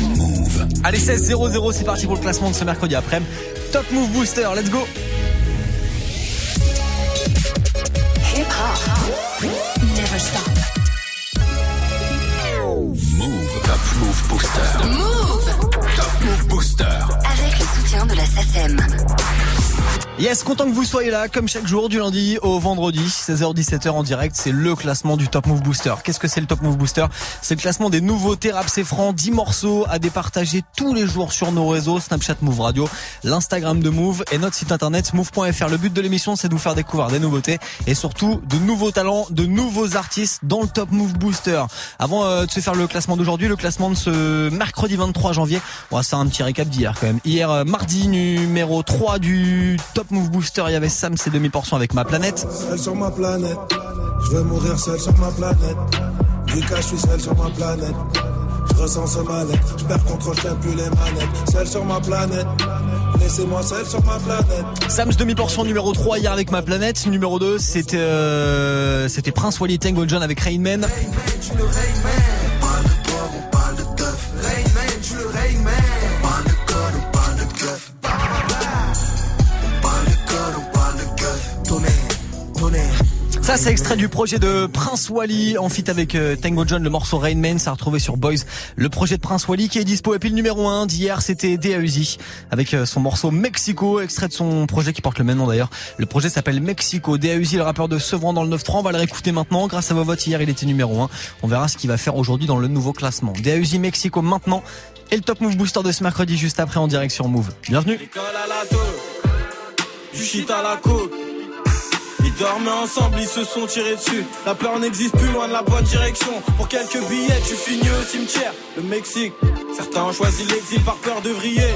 Move. Allez, 16-0-0, c'est parti pour le classement de ce mercredi après. Top Move Booster, let's go. Move. Top Move Booster. Move. Top Move Booster. Avec le soutien de la SACEM. Yes, content que vous soyez là, comme chaque jour, du lundi au vendredi, 16h-17h en direct, c'est le classement du Top Move Booster. Qu'est-ce que c'est le Top Move Booster? C'est le classement des nouveautés rap c'est franc, 10 morceaux à départager tous les jours sur nos réseaux, Snapchat Move Radio, l'Instagram de Move et notre site internet move.fr. Le but de l'émission, c'est de vous faire découvrir des nouveautés et surtout de nouveaux talents, de nouveaux artistes dans le Top Move Booster. Avant euh, de se faire le classement d'aujourd'hui, le classement de ce mercredi 23 janvier, on va faire un petit récap d'hier quand même. Hier, euh, mardi numéro 3 du Top Move Booster, il y avait Sam, c'est demi-portions avec ma planète. Seul sur ma planète, je vais mourir seul sur ma planète. Du cas, je suis seul sur ma planète. Je ressens ce mal-être, je perds contrôle, je plus les manettes. Seul sur ma planète, laissez-moi seul sur ma planète. Sam's demi-portion numéro 3 hier avec ma planète. Numéro 2, c'était euh, c'était Prince Wally Tango John avec Rain Man. Rain Man Ça, c'est extrait du projet de Prince Wally en fit avec euh, Tango John, le morceau Rain Man. Ça a retrouvé sur Boys le projet de Prince Wally qui est dispo. Et puis le numéro 1 d'hier, c'était D.A.U.Z. avec euh, son morceau Mexico, extrait de son projet qui porte le même nom d'ailleurs. Le projet s'appelle Mexico. D.A.U.Z. le rappeur de Sevran dans le 9-3. On va le réécouter maintenant. Grâce à vos votes, hier, il était numéro 1. On verra ce qu'il va faire aujourd'hui dans le nouveau classement. D.A.U.Z. Mexico maintenant. Et le Top Move Booster de ce mercredi juste après en direct sur Move. Bienvenue. Dormaient ensemble, ils se sont tirés dessus. La peur n'existe plus loin de la bonne direction. Pour quelques billets, tu finis au cimetière. Le Mexique, certains ont choisi l'exil par peur de vriller.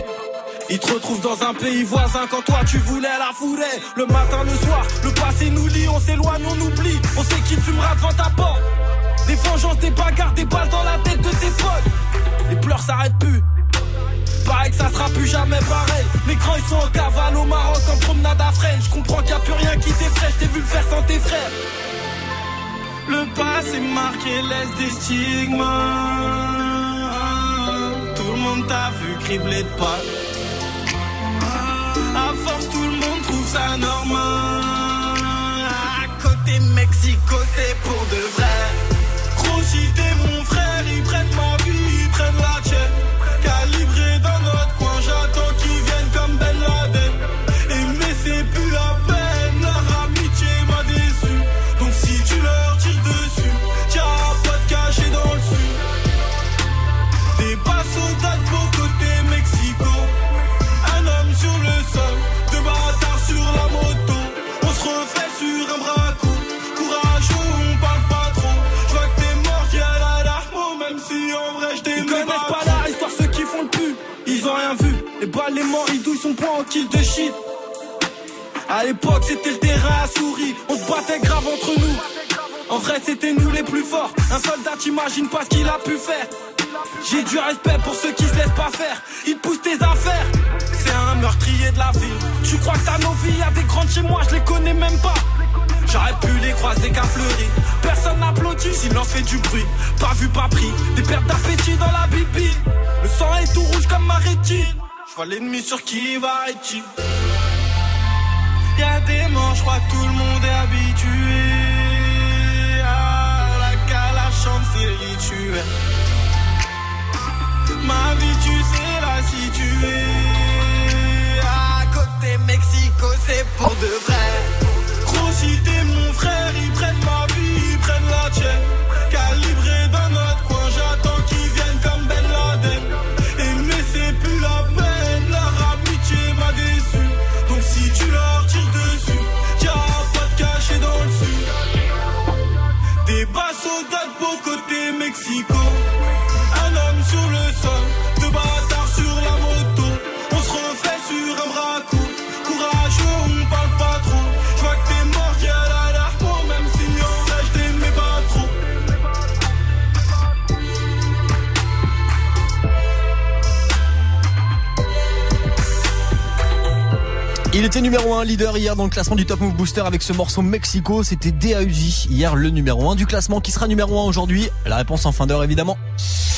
Ils te retrouvent dans un pays voisin quand toi tu voulais la fourrer. Le matin, le soir, le passé nous lie, on s'éloigne, on oublie. On sait qui fumera devant ta porte. Des vengeances, des bagarres, des balles dans la tête de tes potes. Les pleurs s'arrêtent plus. Pareil que ça sera plus jamais pareil. Les grands ils sont en cavale au Maroc en promenade à Fresnes. Je comprends qu'il n'y a plus rien qui t'effraie, t'ai vu le faire sans tes frères. Le passé marqué laisse des stigmas. Tout le monde t'a vu cribler de pas. À force, tout le monde trouve ça normal. À côté Mexico, c'est pour Les morts, ils douillent son point en kill de shit. À l'époque, c'était le terrain à souris. On se battait grave entre nous. En vrai, c'était nous les plus forts. Un soldat, t'imagines pas ce qu'il a pu faire. J'ai du respect pour ceux qui se laissent pas faire. Ils poussent tes affaires. C'est un meurtrier de la ville. Tu crois que t'as nos vies, y'a des grandes chez moi, je les connais même pas. J'aurais pu les croiser qu'à fleurir. Personne n'applaudit s'il en fait du bruit. Pas vu, pas pris. Des pertes d'appétit dans la bibi. Le sang est tout rouge comme ma rétine. Vois l'ennemi sur qui va être Y'a des morts, je crois que tout le monde est habitué. À la calachante, c'est rituel. Ma vie, tu sais la situer. À côté Mexico, c'est pour de vrai. Si t'es mon frère, ils prennent ma vie, était numéro 1 leader hier dans le classement du Top Move Booster avec ce morceau Mexico. C'était DAUJ hier le numéro 1 du classement qui sera numéro 1 aujourd'hui. La réponse en fin d'heure évidemment.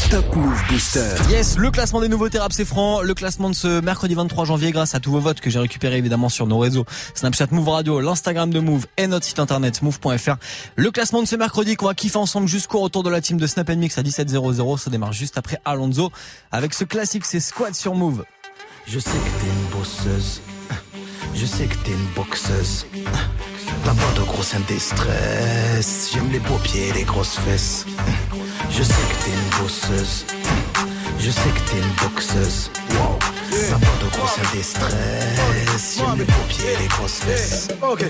Top Move Booster. Yes, le classement des nouveaux rap c'est franc. Le classement de ce mercredi 23 janvier grâce à tous vos votes que j'ai récupérés évidemment sur nos réseaux. Snapchat Move Radio, l'Instagram de Move et notre site internet move.fr. Le classement de ce mercredi qu'on va kiffer ensemble jusqu'au retour de la team de Snap Mix à 17.00. Ça démarre juste après Alonso. Avec ce classique, c'est Squad sur Move. Je sais que t'es une bosseuse. Je sais que t'es une boxeuse. T'as pas de gros seins. J'aime les beaux pieds et les grosses fesses. Je sais que t'es une bosseuse. Je sais que t'es une boxeuse. Wow. T'as pas de gros stress. J'aime les grosses fesses. Ok.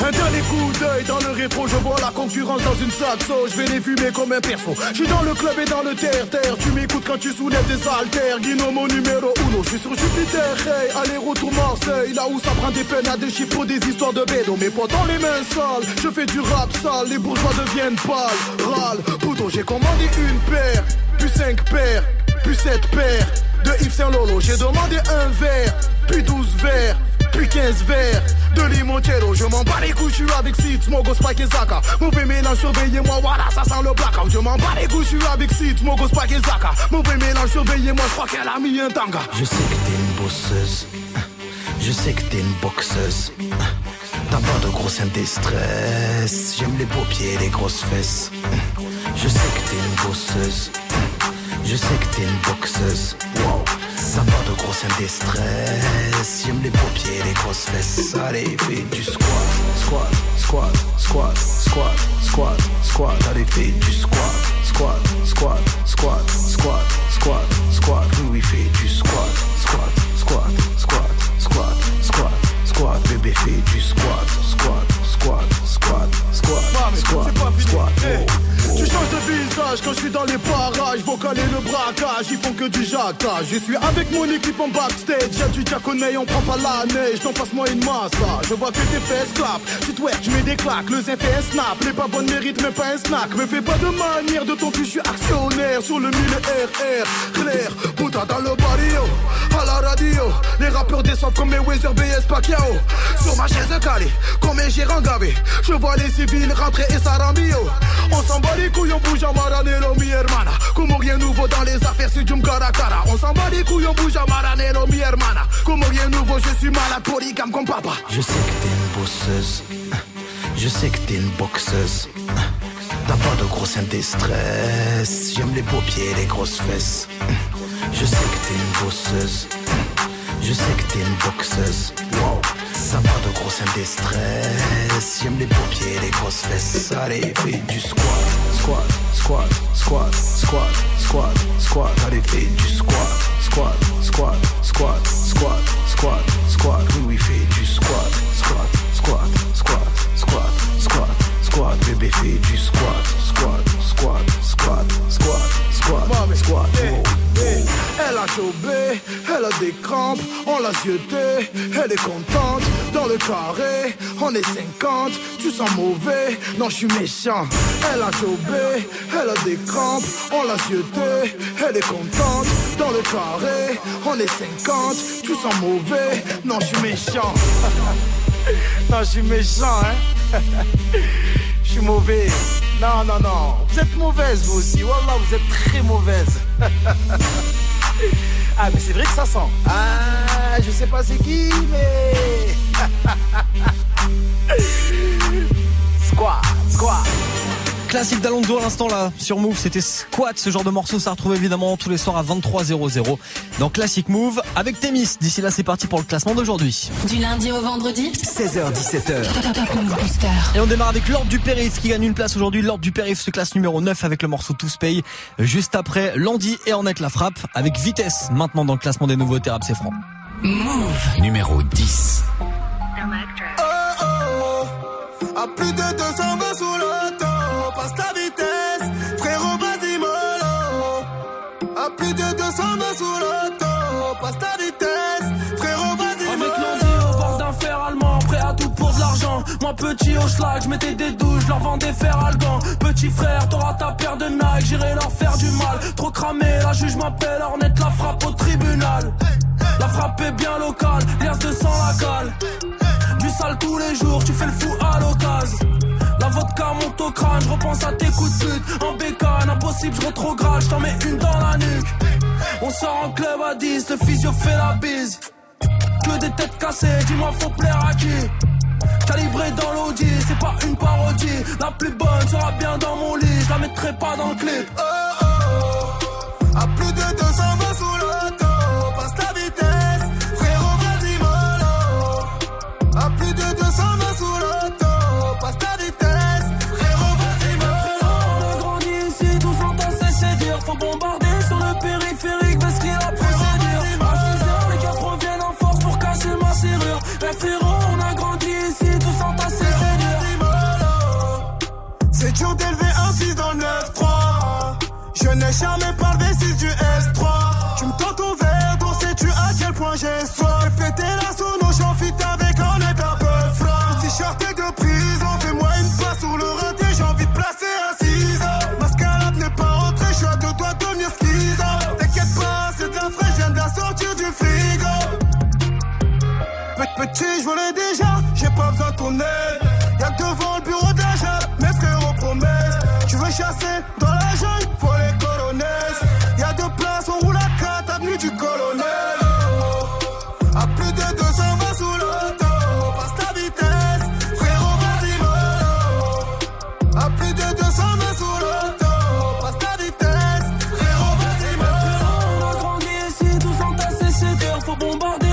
Un dernier coup d'œil dans le rétro, je vois la concurrence dans une saxo. Je vais les fumer comme un perso. Je suis dans le club et dans le terre-terre. Tu m'écoutes quand tu soulèves des haltères. Guino mon numéro uno. Je suis sur Jupiter, hey. Aller-retour Marseille. Là où ça prend des peines à des chiffres des histoires de bédo. Mais pas dans les mains sales. Je fais du rap sale. Les bourgeois deviennent pâles. Râle. Pouton, j'ai commandé une paire. Puis cinq paires. Puis sept paires. De Yves Saint Lolo. J'ai demandé un verre. Puis douze verres puis 15 verres de limoncello. Je m'en bats les couilles, je suis avec Sid, Smogo, Spike et Zaka. Mauvais mélange, surveillez-moi, voilà, ça sent le blackout. Je m'en bats les couilles, je suis avec Sid, Smogo, Spike et Zaka. Mauvais mélange, surveillez-moi, je crois qu'elle a mis un tanga. Je sais que t'es une bosseuse. Je sais que t'es une boxeuse. T'as pas de gros stress. J'aime les beaux pieds et les grosses fesses. Je sais que t'es une bosseuse. Je sais que t'es une boxeuse. Wow. Ça part de gros seins des stress. J'aime les paupiers et les grosses fesses. Allez, fais du squat, squat, squat, squat, squat, squat, squat. Allez, fais du squat, squat, squat, squat, squat, squat, squat. Oui, oui, fais du squat, squat, squat, squat, squat, squat, squat. Bébé, fais du squat, squat, squat, squat, squat, squat, squat. Tu changes de visage quand je suis dans les parages. Vocal et le braquage, ils font que du jactage Je suis avec mon équipe en backstage. Y'a du diaconnet, on prend pas la neige. T'en passe-moi une masse Je vois que tes fesses clap Tu twerk, je mets des claques. Le zin fait un snap. Les pas bonnes méritent mais pas un snack. Me fais pas de manière de ton cul, je suis actionnaire. Sur le 1000 RR, clair Putain dans le barrio, à la radio. Les rappeurs descendent comme mes Weezer BS Pacquiao. Sur ma chaise calée, comme un gérant Je vois les civils rentrer et Sarambio On s'en bat les couilles, on bouge à Maranello, mi hermana. Comme rien nouveau dans les affaires, c'est du. On s'en bat les couilles, on bouge à Maranello, mi hermana. Comme rien nouveau, je suis malade, polygame comme papa. Je sais que t'es une bosseuse. Je sais que t'es une boxeuse. T'as pas de gros des stress. J'aime les beaux pieds et les grosses fesses. Je sais que t'es une bosseuse. Je sais que t'es une boxeuse. Wow. Pas de gros seins des stress. J'aime les beaux pieds les grosses fesses. Allez, fais du squat, squat, squat, squat, squat, squat, squat. Allez, fais du squat, squat, squat, squat, squat, squat, squat. Oui, oui, fais du squat, squat, squat, squat, squat, squat. Bébé, fais du squat, squat, squat, squat, squat, squat, squat. Elle a chopé, elle a des crampes, on l'a zioté, elle est contente, dans le carré, on est 50, tu sens mauvais, non je suis méchant. Elle a chopé, elle a des crampes, on l'a zioté, elle est contente, dans le carré, on est 50, tu sens mauvais, non je suis méchant. non je suis méchant hein. Mauvais. Non, non, non. Vous êtes mauvaise, vous aussi. Wallah, vous êtes très mauvaise. ah, mais c'est vrai que ça sent. Ah, je sais pas c'est qui, mais. squat, squat. Classique d'Alonso à l'instant là sur Move, c'était Squat, ce genre de morceau, ça retrouve évidemment tous les soirs à 23h00 dans Classic Move avec Témis. D'ici là, c'est parti pour le classement d'aujourd'hui. Du lundi au vendredi 16h17h. Et on démarre avec Lord du Périph qui gagne une place aujourd'hui. Lord du Périph se classe numéro 9 avec le morceau Tous Pay. Juste après, Landy et Ornette la frappe avec vitesse maintenant dans le classement des nouveaux rap c'est franc. Move numéro 10. Oh oh, à plus de 220 sous Moi petit au schlag, je mettais des douches, leur vendais fer algan. Petit frère, t'auras ta paire de Nike, j'irai leur faire du mal. Trop cramé, la juge m'appelle, Ornette la frappe au tribunal. La frappe est bien locale, liasse de sang la cale. Du sale tous les jours, tu fais le fou à l'occasion. La vodka monte au crâne, je repense à tes coups de pute. En bécane, impossible, je rétrograde, t'en mets une dans la nuque. On sort en club à 10, le physio fait la bise. Que des têtes cassées, dis-moi faut plaire à qui? Calibré dans l'audi, c'est pas une parodie. La plus bonne sera bien dans mon lit, je la mettrai pas dans le clip. D'élever un fils dans le 9-3. Je n'ai jamais parlé 6 du S3. Tu me tends ton verre, donc sais-tu à quel point j'ai soif? Fêter la sono, j'en fit avec est un peu franc. Si sortais de prison, fais-moi une passe sur le raté, j'ai envie de placer un ciseau. Mascarade n'est pas rentrée, je suis à deux doigts de devenir schizo. T'inquiète pas, c'est de la fraîche, je viens de la sortir du frigo. Pe- Petit, je volais déjà, j'ai pas besoin de ton aide. Y'a devant le bureau 17h, faut bombarder.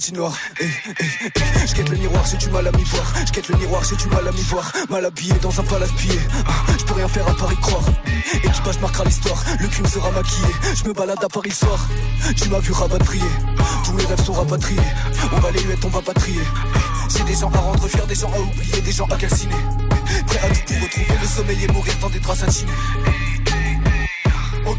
Eh, eh, eh. Je quête le miroir, j'ai du mal à m'y voir. Je quête le miroir, j'ai du mal à m'y voir. Mal habillé dans un palace pillé. Ah, Je peux rien faire à part y croire. Équipage marquera l'histoire. Le crime sera maquillé. Je me balade à Paris soir. Tu m'as vu rapatrier. Tous mes rêves sont rapatriés. On va les huettes, on va pas trier. J'ai des gens à rendre fiers, des gens à oublier, des gens à calciner. Prêt à tout pour retrouver le sommeil et mourir dans des draps intimés.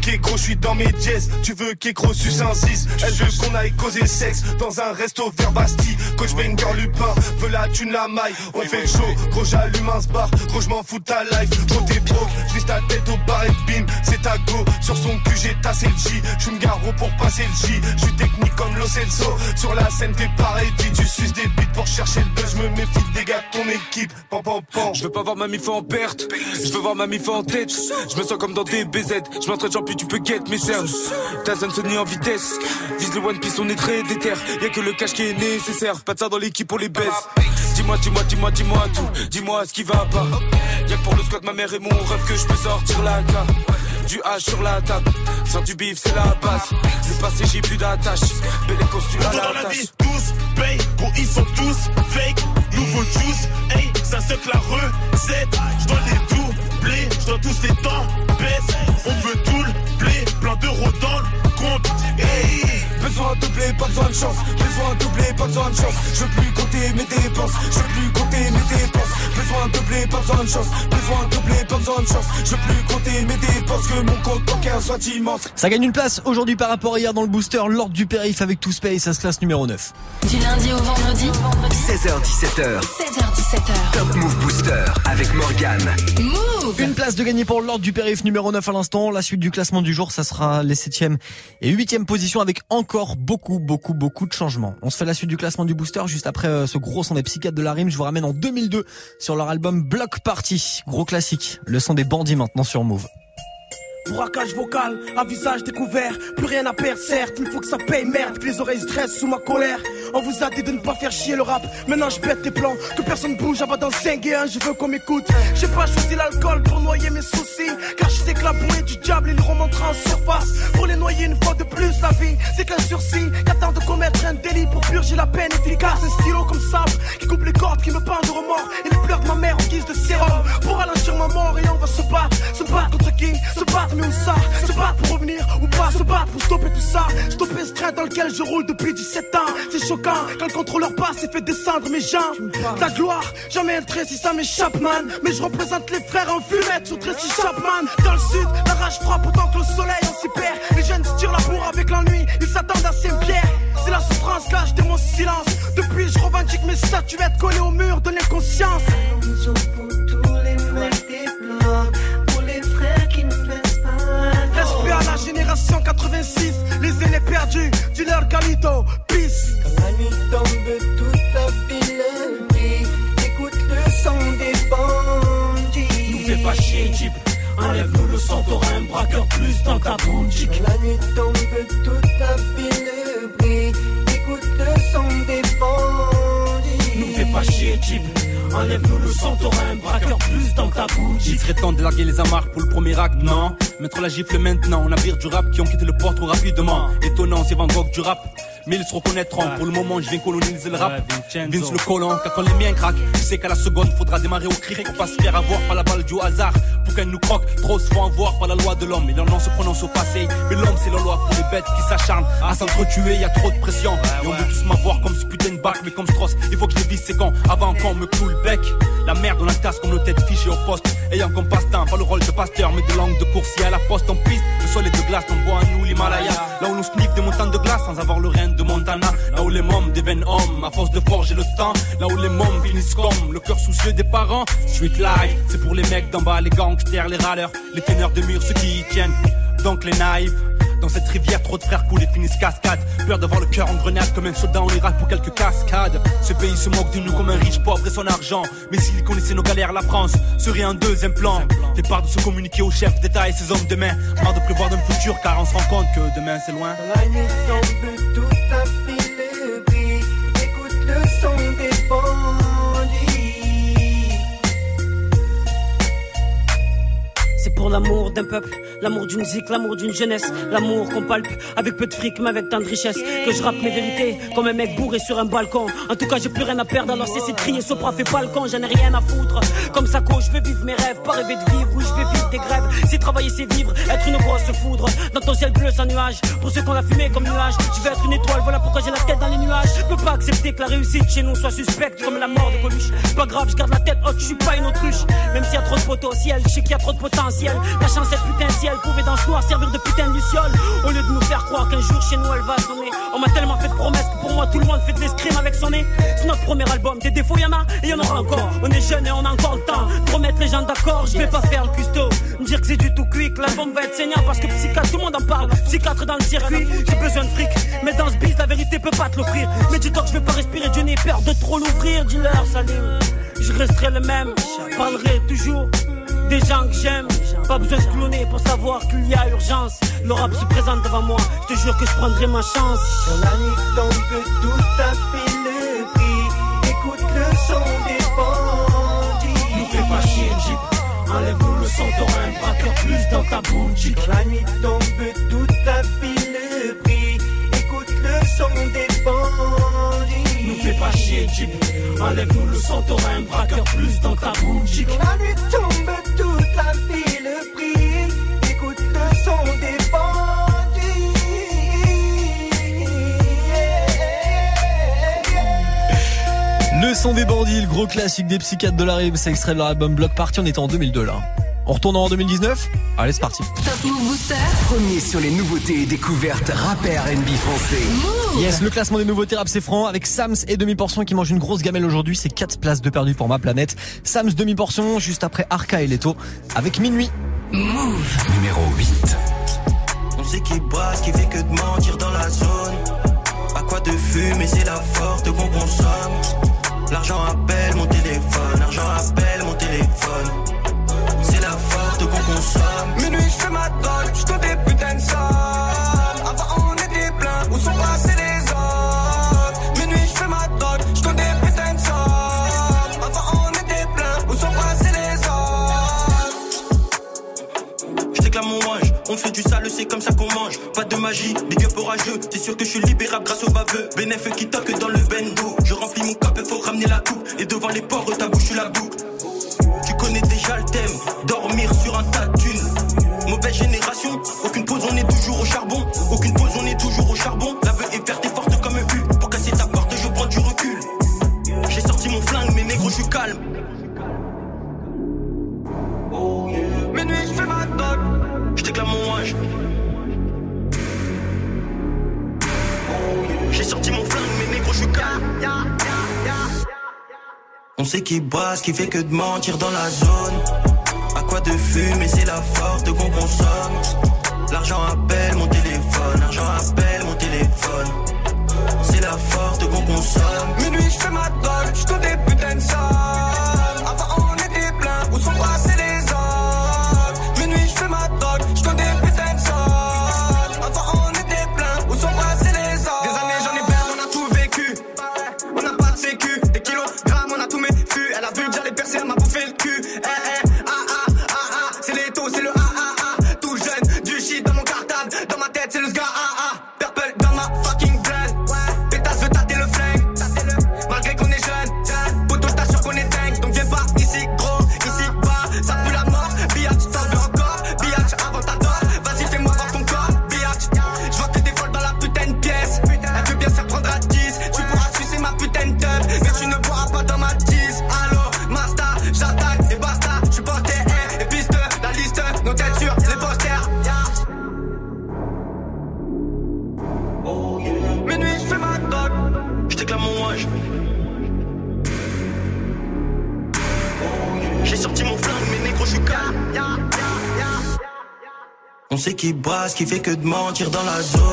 Ok gros, je suis dans mes jazz. Tu veux qu'Écro suce un 6 Elle veut qu'on aille causer sexe dans un resto vers Bastille. Coach Banger Lupin veut la thune la maille. On fait show, gros j'allume un bar. Gros je m'en fous de ta life. Gros t'es broke, je ta tête au bar et bim. C'est ta go. Sur son cul j'ai tassé le J. Me garo pour passer le J. Je suis technique comme Lo Celso. Sur la scène t'es pareil. Tu suces des bites pour chercher le buzz. Je me méfie des gars de ton équipe. Pan pan pan. Je veux pas voir ma mif en perte, je veux voir ma mif en tête. Je me sens comme dans des BZ, je m'entraîne tu peux get mes cernes. Ta zone Sony en vitesse, vise le One Piece, on est très déter. Y'a que le cash qui est nécessaire, pas de ça dans l'équipe pour les baisse. Dis-moi, dis-moi, dis-moi, dis-moi tout, dis-moi ce qui va pas. Y'a que pour le squat, ma mère et mon rêve que je peux sortir la carte. Du H sur la table, faire du bif c'est la base. Le passé j'ai plus d'attache, belle costume à la tâche. tous payent, gros ils sont tous fake. Nouveau juice, hey, ça se la recette. Je dois les doubler, dois tous les temps baisse. On veut tout le blé, plein d'euros dans le compte. Hey. Besoin de doubler, pas besoin de chance. Besoin de doubler, pas besoin de chance. Je veux plus compter mes dépenses. Je veux plus compter mes dépenses. Besoin de doubler, pas besoin de chance. Besoin de doubler, pas besoin de chance. Je veux plus compter mes dépenses. Que mon compte bancaire soit immense. Ça gagne une place aujourd'hui par rapport à hier dans le booster. L'ordre du périph avec tout space, ça se classe numéro 9. Du lundi au vendredi, 16h17h, 16h17h. Top Move Booster avec Morgane. Move Une place de gagner pour l'ordre du périph numéro 9 à l'instant. La suite du classement du jour, ça sera les 7e et 8e positions avec encore beaucoup, beaucoup, beaucoup de changements. On se fait la suite du classement du booster juste après euh, ce gros son des psychiatres de la rime. Je vous ramène en 2002 sur leur album Block Party. Gros classique. Le son des bandits maintenant sur Move. Braquage vocal, à visage découvert, plus rien à perdre, certes, il faut que ça paye, merde, que les oreilles stressent sous ma colère. On vous a dit de ne pas faire chier le rap, maintenant je pète tes plans, que personne bouge, avant dans 5 et 1, je veux qu'on m'écoute. J'ai pas choisi l'alcool noyer mes soucis, car je sais que la bouée du diable, il remontera en surface. Pour les noyer une fois de plus, la vie, c'est qu'un sursis, qu'attend de commettre un délit pour purger la peine efficace. Un stylo comme sable, qui coupe les cordes, qui me peint de remords, et les pleurs de ma mère en guise de sérum. Pour ralentir ma mort, et on va se battre, se battre contre qui? Se battre, mais où ça? Se battre pour revenir ou pas? Se battre pour stopper tout ça. Stopper ce train dans lequel je roule depuis 17 ans. C'est choquant quand le contrôleur passe et fait descendre mes jambes. La gloire, jamais un trait si ça m'échappe man. Mais je représente les frères en sur Tracy Chapman. Dans le sud, la rage frappe autant que le soleil on s'y perd Les jeunes se tirent la bourre avec l'ennui Ils s'attendent à Saint-Pierre C'est la souffrance cache de mon silence. Depuis je revendique mes statuettes collées au mur de l'inconscience. Respect à la génération 86, les aînés perdus, dealer Galito, peace. Quand la nuit tombe, toute la ville bandits. Nous fais pas chier, Jeep. Enlève-nous le son, t'auras un braqueur plus dans ta boutique. La nuit tombe, toute la ville brille. Écoute le son des bandits. Nous fais pas chier, Jeep. Enlève-nous le un braqueur plus dans ta bouche. Il serait temps de larguer les amarres pour le premier acte, non? Mettre la gifle maintenant, on navire du rap qui ont quitté le port trop rapidement. Étonnant, c'est Van Gogh du rap. Mais ils se reconnaîtront, pour le moment je viens coloniser le rap. Vince le colon, quand les miens craquent Tu sais qu'à la seconde faudra démarrer au cri Pour pas se faire avoir par la balle du hasard. Pour qu'elle nous croque, trop se font avoir par la loi de l'homme. Et nom se prononce au passé. Mais l'homme c'est la loi pour les bêtes qui s'acharnent À s'entretuer, y a trop de pression. Et on veut tous m'avoir comme ce putain de bac Mais comme Strauss, il faut que je les visse c'est quand? Avant qu'on me cloue le bec. La merde on la tasse comme nos têtes fichées au poste Ayant comme passe-temps, pas le rôle de pasteur Mais de langue de coursier à la poste en piste Le sol est de glace, on boit à nous l'Himalaya Là où l'on sniffe des montagnes de glace sans avoir le rein de Montana Là où les mômes deviennent hommes à force de forger le temps. Là où les mômes finissent comme le cœur soucieux des parents. Street life, c'est pour les mecs d'en bas, les gangsters, les râleurs, les teneurs de murs, ceux qui y tiennent. Donc les naïfs. Dans cette rivière, trop de frères coulent et finissent cascade. Peur d'avoir le cœur en grenade comme un soldat en Irak pour quelques cascades. Ce pays se moque de nous comme un riche pauvre et son argent. Mais s'il connaissait nos galères, la France serait un deuxième plan. Fait part de se communiquer aux chefs d'État et ses hommes de main. Marre de prévoir d'un futur car on se rend compte que demain c'est loin. L'amour d'un peuple, l'amour d'une musique, l'amour d'une jeunesse, l'amour qu'on palpe avec peu de fric mais avec tant de richesse. Que je rappe mes vérités comme un mec bourré sur un balcon. En tout cas, j'ai plus rien à perdre alors de crier. Sopra fait pas le con, j'en ai rien à foutre. Comme ça, je veux vivre mes rêves, pas rêver de vivre. Oui, je vais vivre des grèves. Si travailler c'est vivre, être une grosse foudre. Dans ton ciel bleu sans nuage, pour ceux qu'on a fumé comme nuage. Je veux être une étoile, voilà pourquoi j'ai la tête dans les nuages. Je peux pas accepter que la réussite chez nous soit suspecte comme la mort de Coluche. Pas grave, je garde la tête haute, je suis pas une autruche. Même s'il y a trop de potentiel, je sais qu'il y a trop de potentiel. La chance, cette putain ciel pouvait dans ce noir servir de putain de luciole. Au lieu de nous faire croire qu'un jour chez nous elle va sonner. On m'a tellement fait de promesses que pour moi tout le monde fait de l'escrime avec son nez. C'est notre premier album, des défauts y en a et y en aura encore. On est jeune et on a encore le temps de les gens d'accord. Je vais pas faire le custo, me dire que c'est du tout que l'album va être saignant parce que psychiatre, tout le monde en parle. Psychiatre dans le circuit, j'ai besoin de fric. Mais dans ce biz, la vérité peut pas te l'offrir. Mais dis-toi que je vais pas respirer, Dieu n'ai peur de trop l'ouvrir. Dis-leur, Salim, je resterai le même, je parlerai toujours des gens que j'aime. Pas besoin de cloner pour savoir qu'il y a urgence. Le rap se présente devant moi, je te jure que je prendrai ma chance. Quand la nuit tombe, toute ta ville brille. Écoute le son des bandits. Nous fais pas chier, Jeep. Enlève-nous le son, t'auras un braqueur plus dans ta boutique. Quand la nuit tombe, toute ta ville brille. Écoute le son des bandits. Chier, Jeep. Enlève-nous le son, t'auras un braqueur plus dans ta boutique. La nuit tombe, toute la ville brille. Écoute le son des Le son des bandits, le gros classique des psychiatres de la rime, c'est extrait de leur album Block Party, on était en 2002 là. On retourne en 2019 Allez, c'est parti. Top Move Booster. Premier sur les nouveautés et découvertes rap R&B français. Move. Yes, le classement des nouveautés rap c'est franc avec Sams et demi-portion qui mange une grosse gamelle aujourd'hui. C'est 4 places de perdu pour ma planète. Sams demi-portion juste après Arca et Leto avec minuit. Move. Numéro 8. On sait qui bosse, qui fait que de mentir dans la zone. À quoi de fumer, c'est la forte qu'on consomme. L'argent appelle mon téléphone, l'argent appelle mon téléphone. Minuit, je fais ma drogue, je des putains de sommes. Avant, on était plein, où sont passés les autres? Minuit, je fais ma drogue, je des putains de sommes. Avant, on était plein, où sont passés les autres? Je déclame mon ange, on fait du sale, c'est comme ça qu'on mange. Pas de magie, big up orageux. C'est sûr que je suis libérable grâce au baveux. Bénéf qui toque dans le bendo. Je remplis mon cap, faut ramener la coupe. Et devant les ports, ta bouche, la boucle. Connais déjà le thème, dormir sur un tas de thunes. Mauvaise génération, aucune pause, on est toujours au charbon. Aucune pause, on est toujours au charbon. La veuve est verte et forte comme un U. Pour casser ta porte, je prends du recul. J'ai sorti mon flingue, mais négro, je suis calme. Minuit, je fais ma drogue. Je déclame mon ange. J'ai sorti mon flingue, mais négro, je suis calme. On sait qui bosse, qui fait que de mentir dans la zone. À quoi de fumer, c'est la forte qu'on consomme. Fait que de mentir dans la zone.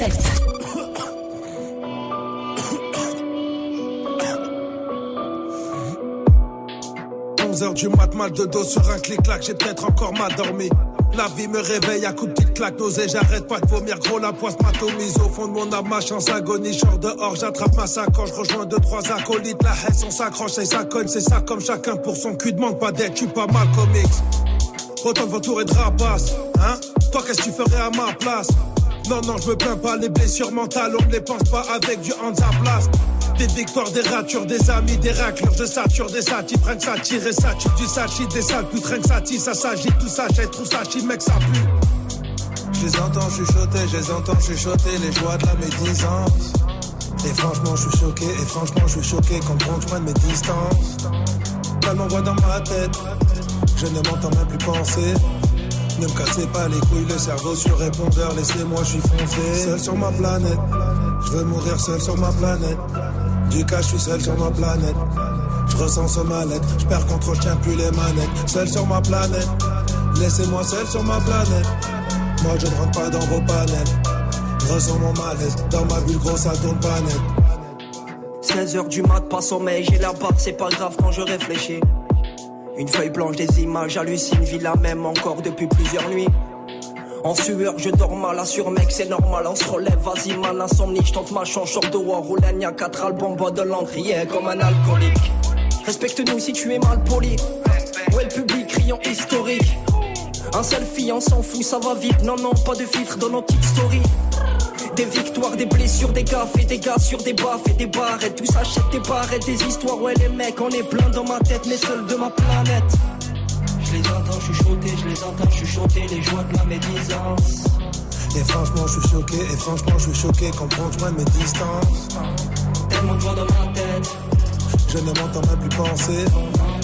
7. 11h du mat, mal de dos sur un clic-clac, j'ai peut-être encore mal dormi. La vie me réveille à coups de petites claques, nausée, j'arrête pas de vomir, gros la poisse m'atomise au fond de mon âme, ma chance agonie, je dehors, j'attrape ma sacoche, rejoins deux, trois acolytes, la haine, on s'accroche et ça cogne, c'est ça comme chacun pour son cul, demande pas d'aide, tu pas mal comics. Autant de vautours et de rapaces, hein Toi qu'est-ce que tu ferais à ma place? Non, non, je me plains pas, les blessures mentales, on ne les pense pas avec du hands Des victoires, des ratures, des amis, des raclures, je sature des satis, rien que ça tire ça tue du sachis, des sales putes, rien que ça tire, ça s'agit, tout ça, j'ai trouve ça chi, mec, ça pue. Je les entends chuchoter, je les entends chuchoter, les joies de la médisance. Et franchement, je suis choqué, et franchement, je suis choqué quand je prenne mes distances. Elle m'envoie dans ma tête, je ne m'entends même plus penser. Ne me cassez pas les couilles, le cerveau sur répondeur, laissez-moi, je suis foncé. Seul sur ma planète, je veux mourir seul sur ma planète. Du cas, je suis seul sur ma planète. Je ressens ce mal-être, je perds contrôle, je plus les manettes. Seul sur ma planète, laissez-moi seul sur ma planète. Moi, je ne rentre pas dans vos panels. Je ressens mon malaise, dans ma bulle, gros, ça tourne pas net. 13h du mat, pas sommeil, j'ai la barre, c'est pas grave quand je réfléchis. Une feuille blanche, des images, j'hallucine, vis la même encore depuis plusieurs nuits. En sueur, je dors mal, assure mec, c'est normal, on se relève, vas-y man, insomnie, je tente ma chance, short de war, roule y'a quatre albums, bois de l'encrier comme un alcoolique. Respecte-nous si tu es mal poli. Ouais, le public? Criant historique. Un selfie, on s'en fout, ça va vite. Non, non, pas de filtre dans nos petites stories. Des victoires, des blessures, des gaffes et des gars sur des baffes et des barrettes. Tout s'achète des barrettes, des histoires. Ouais, les mecs, on est plein dans ma tête, mais seul de ma planète. Je les entends chuchoter, je les entends chuchoter les joies de la médisance. Et franchement, je suis choqué, et franchement, je suis choqué, comprends, je mes distances. Tellement de voix dans ma tête. Je ne m'entends même plus penser.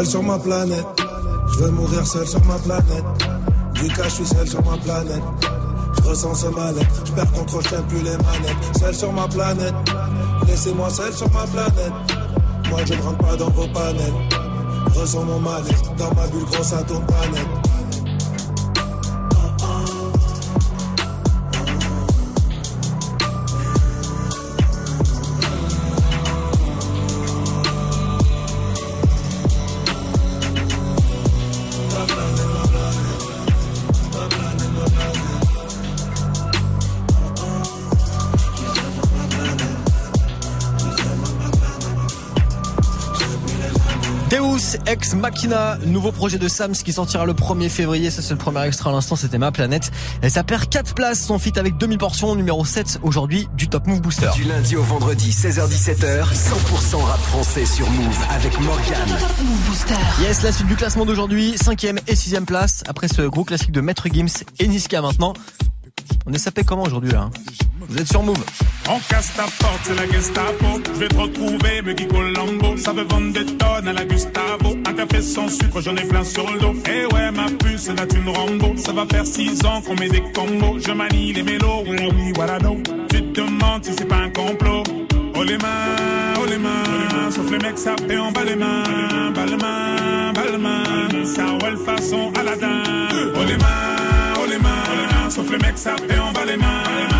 Seul sur ma planète, je veux mourir seul sur ma planète. Du cas, je suis seul sur ma planète. Je ressens ce mal-être, je perds contrôle, je plus les manettes. Seul sur ma planète, laissez-moi seul sur ma planète. Moi, je ne rentre pas dans vos panels. Ressens mon malaise, dans ma bulle, gros, ça tourne pas Ex Machina, nouveau projet de Sams qui sortira le 1er février. Ça, c'est le premier extra à l'instant. C'était Ma Planète. Et ça perd 4 places. Son fit avec demi portion numéro 7 aujourd'hui du Top Move Booster. Du lundi au vendredi, 16h17h, 100% rap français sur Move avec Morgan. Yes, la suite du classement d'aujourd'hui. 5ème et 6ème place. Après ce gros classique de Maître Gims et Niska maintenant. On est sapé comment aujourd'hui là hein? Vous êtes sur Move. On casse ta porte, c'est la Gestapo. Je vais te retrouver, me dit Colombo. Ça veut vendre des tonnes à la Gustavo. Un café sans sucre, j'en ai plein sur le dos. Eh ouais, ma puce, là tu une Rambo. Ça va faire six ans qu'on met des combos. Je manie les mélos, oui, voilà non. Tu te demandes si c'est pas un complot. Oh les mains, oh les mains. Sauf les mecs, ça fait en bas les mains. Bas les mains, bas les mains. Ça roule façon Aladdin. Oh les mains, oh les mains. Sauf les mecs, ça fait en bas les mains.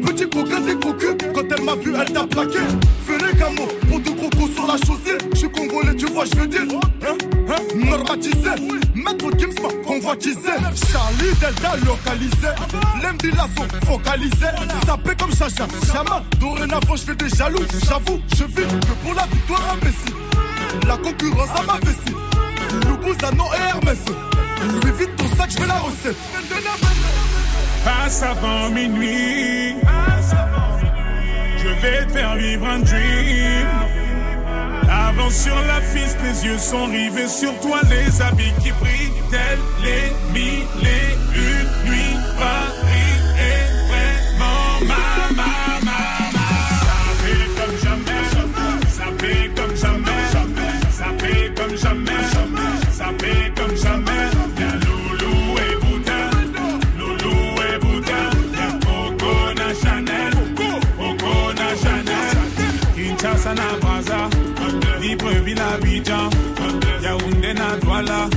Petit coquin des cocus. Quand elle m'a vu, elle t'a plaqué. Fais les gamos, pour de croco sur la chaussée. Je suis congolais, tu vois, je veux dire. Hein, hein, normatisé. Maître Gims convoitisé. Charlie Delta localisé. L'Embila sont focalisés. Sapé comme Chacha, Chama. Dorénavant, je fais des jaloux. J'avoue, je vis que pour la victoire imbécile. La concurrence à ma vessie. Loubouzanon et Hermès. Lui vite ton sac, je veux la recette. Passe avant minuit. Vais faire vivre un dream. Avance sur la piste, les yeux sont rivés sur toi, les habits qui brillent, tels les mille et une dollar.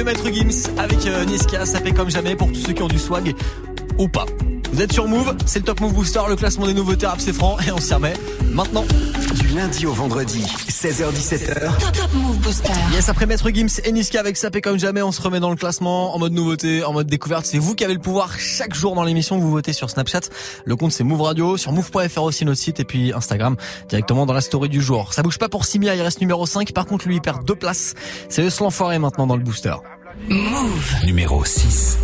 De Maître Gims avec euh, Niska, ça fait comme jamais pour tous ceux qui ont du swag ou pas. Vous êtes sur Move, c'est le Top Move Booster, le classement des nouveautés rap c'est franc et on s'y remet maintenant. Du lundi au vendredi, 16h17h. Top, top Move Booster. Yes, après Maître Gims et Niska avec Sapé comme jamais, on se remet dans le classement en mode nouveauté, en mode découverte. C'est vous qui avez le pouvoir chaque jour dans l'émission. Vous votez sur Snapchat. Le compte c'est Move Radio, sur move.fr aussi notre site et puis Instagram directement dans la story du jour. Ça bouge pas pour Simia, il reste numéro 5. Par contre, lui, il perd deux places. C'est le l'enfoiré maintenant dans le booster. Move. Numéro 6.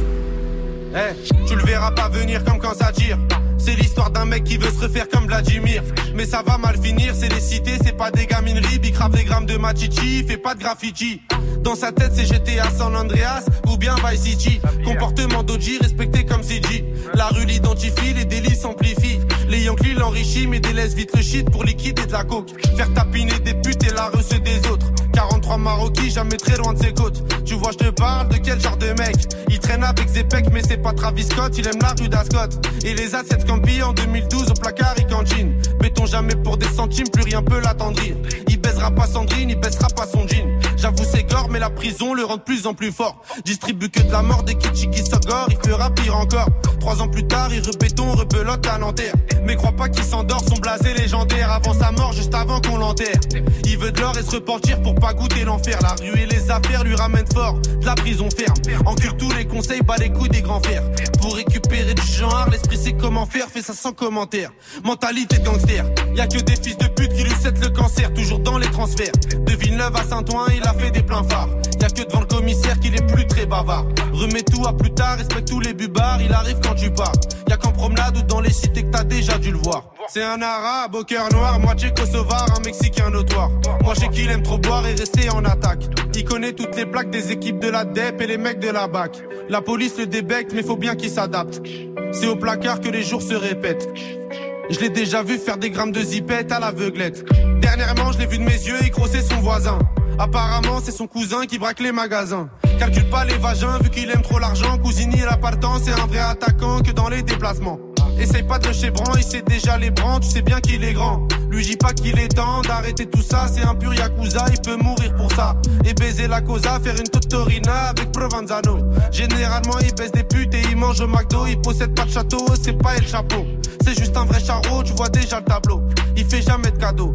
Eh, tu le verras pas venir comme quand ça tire. C'est l'histoire d'un mec qui veut se refaire comme Vladimir. Mais ça va mal finir, c'est les cités, c'est pas des gamineries. Bicrave des grammes de machichi, fait pas de graffiti. Dans sa tête, c'est GTA San Andreas ou bien Vice City. Comportement d'Oji respecté comme CG. La rue l'identifie, les délits s'amplifient. Les Yankees l'enrichissent, mais délaissent vite le shit pour liquider de la coke. Faire tapiner des putes et la recette des autres. 43 Maroquis, jamais très loin de ses côtes. Tu vois, je te parle de quel genre de mec? Il traîne avec ses mais c'est pas Travis Scott. Il aime la rue d'Ascot. Et les assets Campi en 2012 au placard et cantine. Béton jamais pour des centimes, plus rien peut l'attendrir. Il baisera pas Sandrine, il baissera pas son jean. J'avoue, c'est gore, mais la prison le rend de plus en plus fort. Distribue que de la mort des kitschis qui s'ogorent, il fera pire encore. Trois ans plus tard, il rebéton, rebelote à Nanterre. Mais crois pas qu'il s'endort, son blasé légendaire avant sa mort, juste avant qu'on l'enterre. Il veut de l'or et se repentir pour pas goûter l'enfer. La rue et les affaires lui ramènent fort, de la prison ferme. Encule tous les conseils, bat les couilles des grands fers. Pour récupérer du genre, l'esprit sait comment faire, fait ça sans commentaire. Mentalité gangster, y a que des fils de pute qui lui cèdent le cancer, toujours dans les transferts. De Villeneuve à Saint-Ouen, il a fait des pleins phares. Y a que devant le commissaire qu'il est plus très bavard. Remets tout à plus tard, respecte tous les bubards, il arrive quand tu pars. Y a qu'en promenade ou dans les cités que t'as déjà dû le voir. C'est un arabe au cœur noir, moitié kosovar, un mexicain notoire. Moi je sais qu'il aime trop boire et rester en attaque. Il connaît toutes les plaques des équipes de la DEP et les mecs de la BAC. La police le débecte, mais faut bien qu'il s'adapte. C'est au placard que les jours se répètent. Je l'ai déjà vu faire des grammes de zipette à l'aveuglette. Dernièrement, je l'ai vu de mes yeux, il crossait son voisin. Apparemment, c'est son cousin qui braque les magasins. Calcule pas les vagins, vu qu'il aime trop l'argent. Cousini, l'appartement, c'est un vrai attaquant que dans les déplacements. Essaye pas de le chébran, il sait déjà les brans, tu sais bien qu'il est grand. Lui dis pas qu'il est temps d'arrêter tout ça, c'est un pur yakuza, il peut mourir pour ça. Et baiser la cosa, faire une totorina avec Provenzano. Généralement, il baisse des putes et il mange au McDo, il possède pas de château, c'est pas El Chapeau. C'est juste un vrai charreau, tu vois déjà le tableau. Il fait jamais de cadeaux,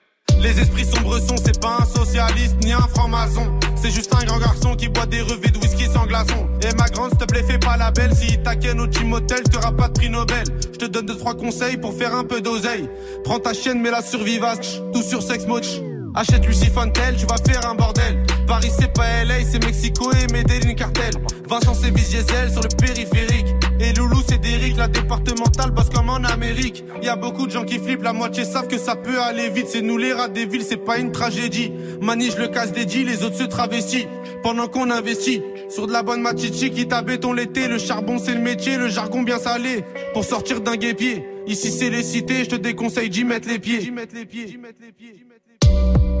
Les esprits sombres sont, c'est pas un socialiste ni un franc-maçon. C'est juste un grand garçon qui boit des revêts de whisky sans glaçon. Et ma grande, s'il te plaît, fais pas la belle. Si t'inquiète au team hotel, t'auras pas de prix Nobel. Je te donne deux, trois conseils pour faire un peu d'oseille. Prends ta chienne, mets-la sur Vivace, tout sur Sex Moch. Achète Lucy Fontel, tu vas faire un bordel. Paris c'est pas LA, c'est Mexico et Medellin cartel. Vincent c'est Diesel sur le périphérique. Et Loulou c'est Derrick, la départementale bosse comme en Amérique. Y a beaucoup de gens qui flippent, la moitié savent que ça peut aller vite. C'est nous les rats des villes, c'est pas une tragédie. Manige le casse des les autres se travestissent. Pendant qu'on investit sur de la bonne machichi qui t'a béton l'été. Le charbon c'est le métier, le jargon bien salé. Pour sortir d'un guépier. Ici c'est les cités, je te déconseille d'y mettre les pieds. D'y mettre les pieds. D'y mettre les pieds.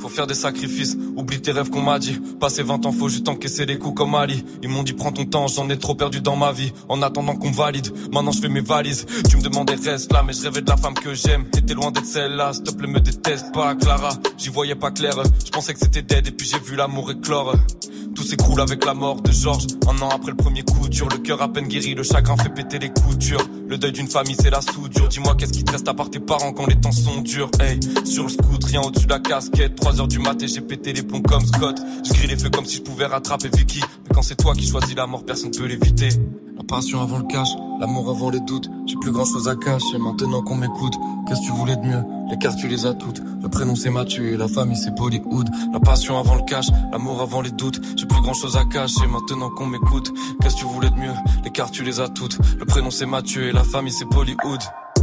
Faut faire des sacrifices, oublie tes rêves qu'on m'a dit. Passer 20 ans, faut juste encaisser les coups comme Ali. Ils m'ont dit prends ton temps, j'en ai trop perdu dans ma vie. En attendant qu'on valide, maintenant je fais mes valises. Tu me demandais reste là, mais je rêvais de la femme que j'aime. T'étais loin d'être celle-là, s'il te me déteste pas, Clara. J'y voyais pas clair, je pensais que c'était dead et puis j'ai vu l'amour éclore. Tout s'écroule avec la mort de Georges. Un an après le premier coup dur, le cœur à peine guéri, le chagrin fait péter les coutures. Le deuil d'une famille, c'est la soudure. Dis-moi, qu'est-ce qui te reste à part tes parents quand les temps sont durs? Hey, sur le scoot, rien au-dessus de la casquette. 3 heures du mat et j'ai pété les plombs comme Scott. Je crie les feux comme si je pouvais rattraper Vicky. Mais quand c'est toi qui choisis la mort, personne peut l'éviter. La passion avant le cash, l'amour avant les doutes. J'ai plus grand chose à cacher maintenant qu'on m'écoute. Qu'est-ce que tu voulais de mieux? Les cartes tu les as toutes. Le prénom c'est Mathieu et la famille c'est Bollywood. La passion avant le cash, l'amour avant les doutes. J'ai plus grand chose à cacher maintenant qu'on m'écoute. Qu'est-ce que tu voulais de mieux? Les cartes tu les as toutes. Le prénom c'est Mathieu et la famille c'est Bollywood.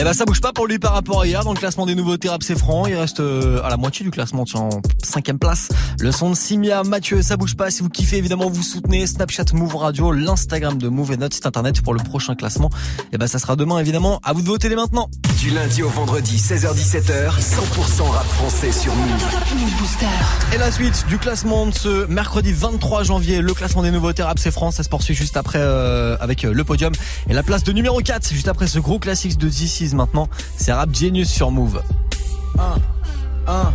Eh ben ça bouge pas pour lui par rapport à hier dans le classement des nouveautés rap c'est franc. Il reste euh, à la moitié du classement, tu en cinquième place. Le son de Simia, Mathieu, ça bouge pas. Si vous kiffez évidemment vous soutenez Snapchat Move Radio, l'Instagram de Move et notre site internet pour le prochain classement. Eh ben ça sera demain évidemment. À vous de voter dès maintenant. Du lundi au vendredi 16h17h, 100% rap français sur Move. Et la suite du classement de ce mercredi 23 janvier, le classement des nouveautés rap c'est franc, ça se poursuit juste après euh, avec euh, le podium et la place de numéro 4 juste après ce gros classique de DC maintenant, c'est Rap Genius sur Move. Un, un,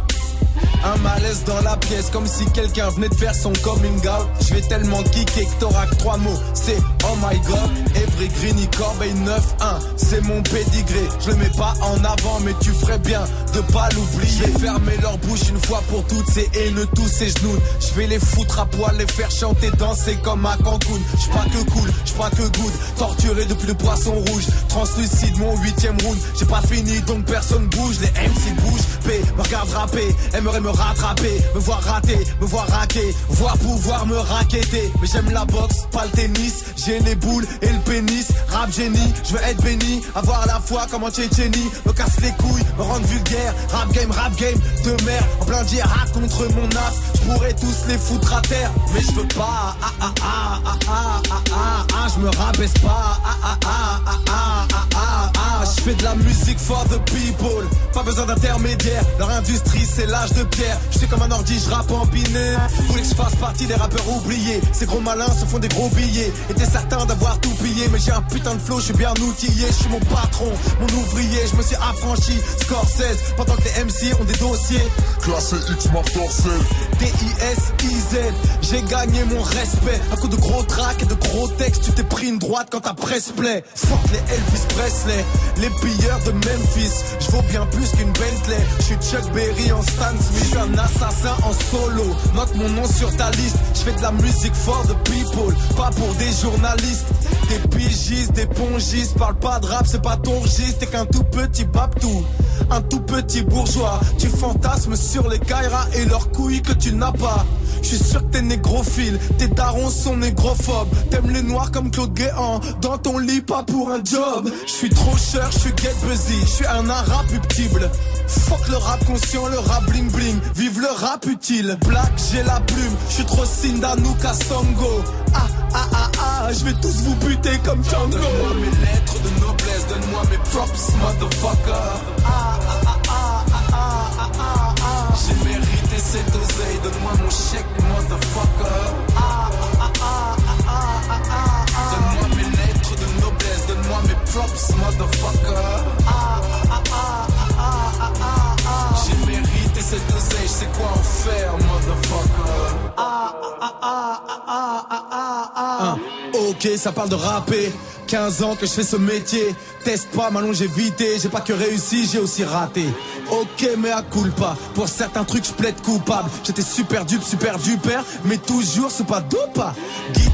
un malaise dans la pièce, comme si quelqu'un venait de faire son coming out. Je vais tellement kicker que t'auras que trois mots. C'est oh my god, Every Greeny Corbeil 9-1. C'est mon pédigré, je le mets pas en avant, mais tu ferais bien de pas l'oublier. Je fermer leur bouche une fois pour toutes, ces haineux, tous ces genoux. Je vais les foutre à poil, les faire chanter, danser comme à Cancun. J'suis pas que cool, j'suis pas que good, torturé depuis le poisson rouge. Translucide, mon huitième round. J'ai pas fini, donc personne bouge. Les MC bougent, P, me regarde rapper, me rattraper, me voir rater, me voir raquer, voir pouvoir me raqueter. Mais j'aime la boxe, pas le tennis. J'ai les boules et le pénis. Rap génie, je veux être béni, avoir la foi comme en Tchétchénie. Me casse les couilles, me rendre vulgaire. Rap game, rap game, de merde. En plein contre mon as. Je pourrais tous les foutre à terre, mais je veux pas. Ah ah ah ah ah ah ah ah. Je me rabaisse pas. Ah ah ah ah ah ah ah ah. Fais de la musique for the people. Pas besoin d'intermédiaire. Leur industrie, c'est l'âge de pierre. Je suis comme un ordi, je rappe en binaire. Voulez que je fasse partie des rappeurs oubliés. Ces gros malins se font des gros billets. Était certain d'avoir tout pillé, mais j'ai un putain de flow, je suis bien outillé. Je suis mon patron, mon ouvrier. Je me suis affranchi. Score 16, pendant que les MC ont des dossiers. Classé X dorsale. D-I-S-I-Z. J'ai gagné mon respect. Un coup de gros track et de gros textes. Tu t'es pris une droite quand ta presse play. Fuck les Elvis Presley. Les pilleurs de Memphis. Je vaux bien plus qu'une Bentley. Je suis Chuck Berry en Stan Smith. Un assassin en solo. Note mon nom sur ta liste. Je fais de la musique for the people. Pas pour des journalistes. Des pigistes, des pongistes. Parle pas de rap, c'est pas ton registre. T'es qu'un tout petit babtou. un tout petit bourgeois. Tu fantasmes sur les Kaira et leurs couilles que tu n'as pas. Je suis sûr que t'es négrophile, tes darons sont négrophobes. T'aimes les noirs comme Claude Guéant, dans ton lit pas pour un job. Je suis trop cher, suis get busy, je suis un arabe uptible. Fuck le rap conscient, le rap bling bling, vive le rap utile. Black, j'ai la plume, je suis trop Sindanouk à Songo. Ah ah ah ah, je vais tous vous buter comme Django. Donne-moi mes lettres de noblesse, donne-moi mes props, motherfucker. Ah ah ah ah ah ah ah ah. ah. J'ai mérité cette oseille, donne-moi mon chèque, motherfucker. J'ai mérité cette oseille, sais quoi en faire, motherfucker. Ah ah ah ah ah. Ok, ça parle de rapper. 15 ans que je fais ce métier. Teste pas, ma longévité. J'ai pas que réussi, j'ai aussi raté. Ok, mais à culpa. Pour certains trucs, je plaide coupable. J'étais super dupe, super duper, mais toujours c'est pas dopa.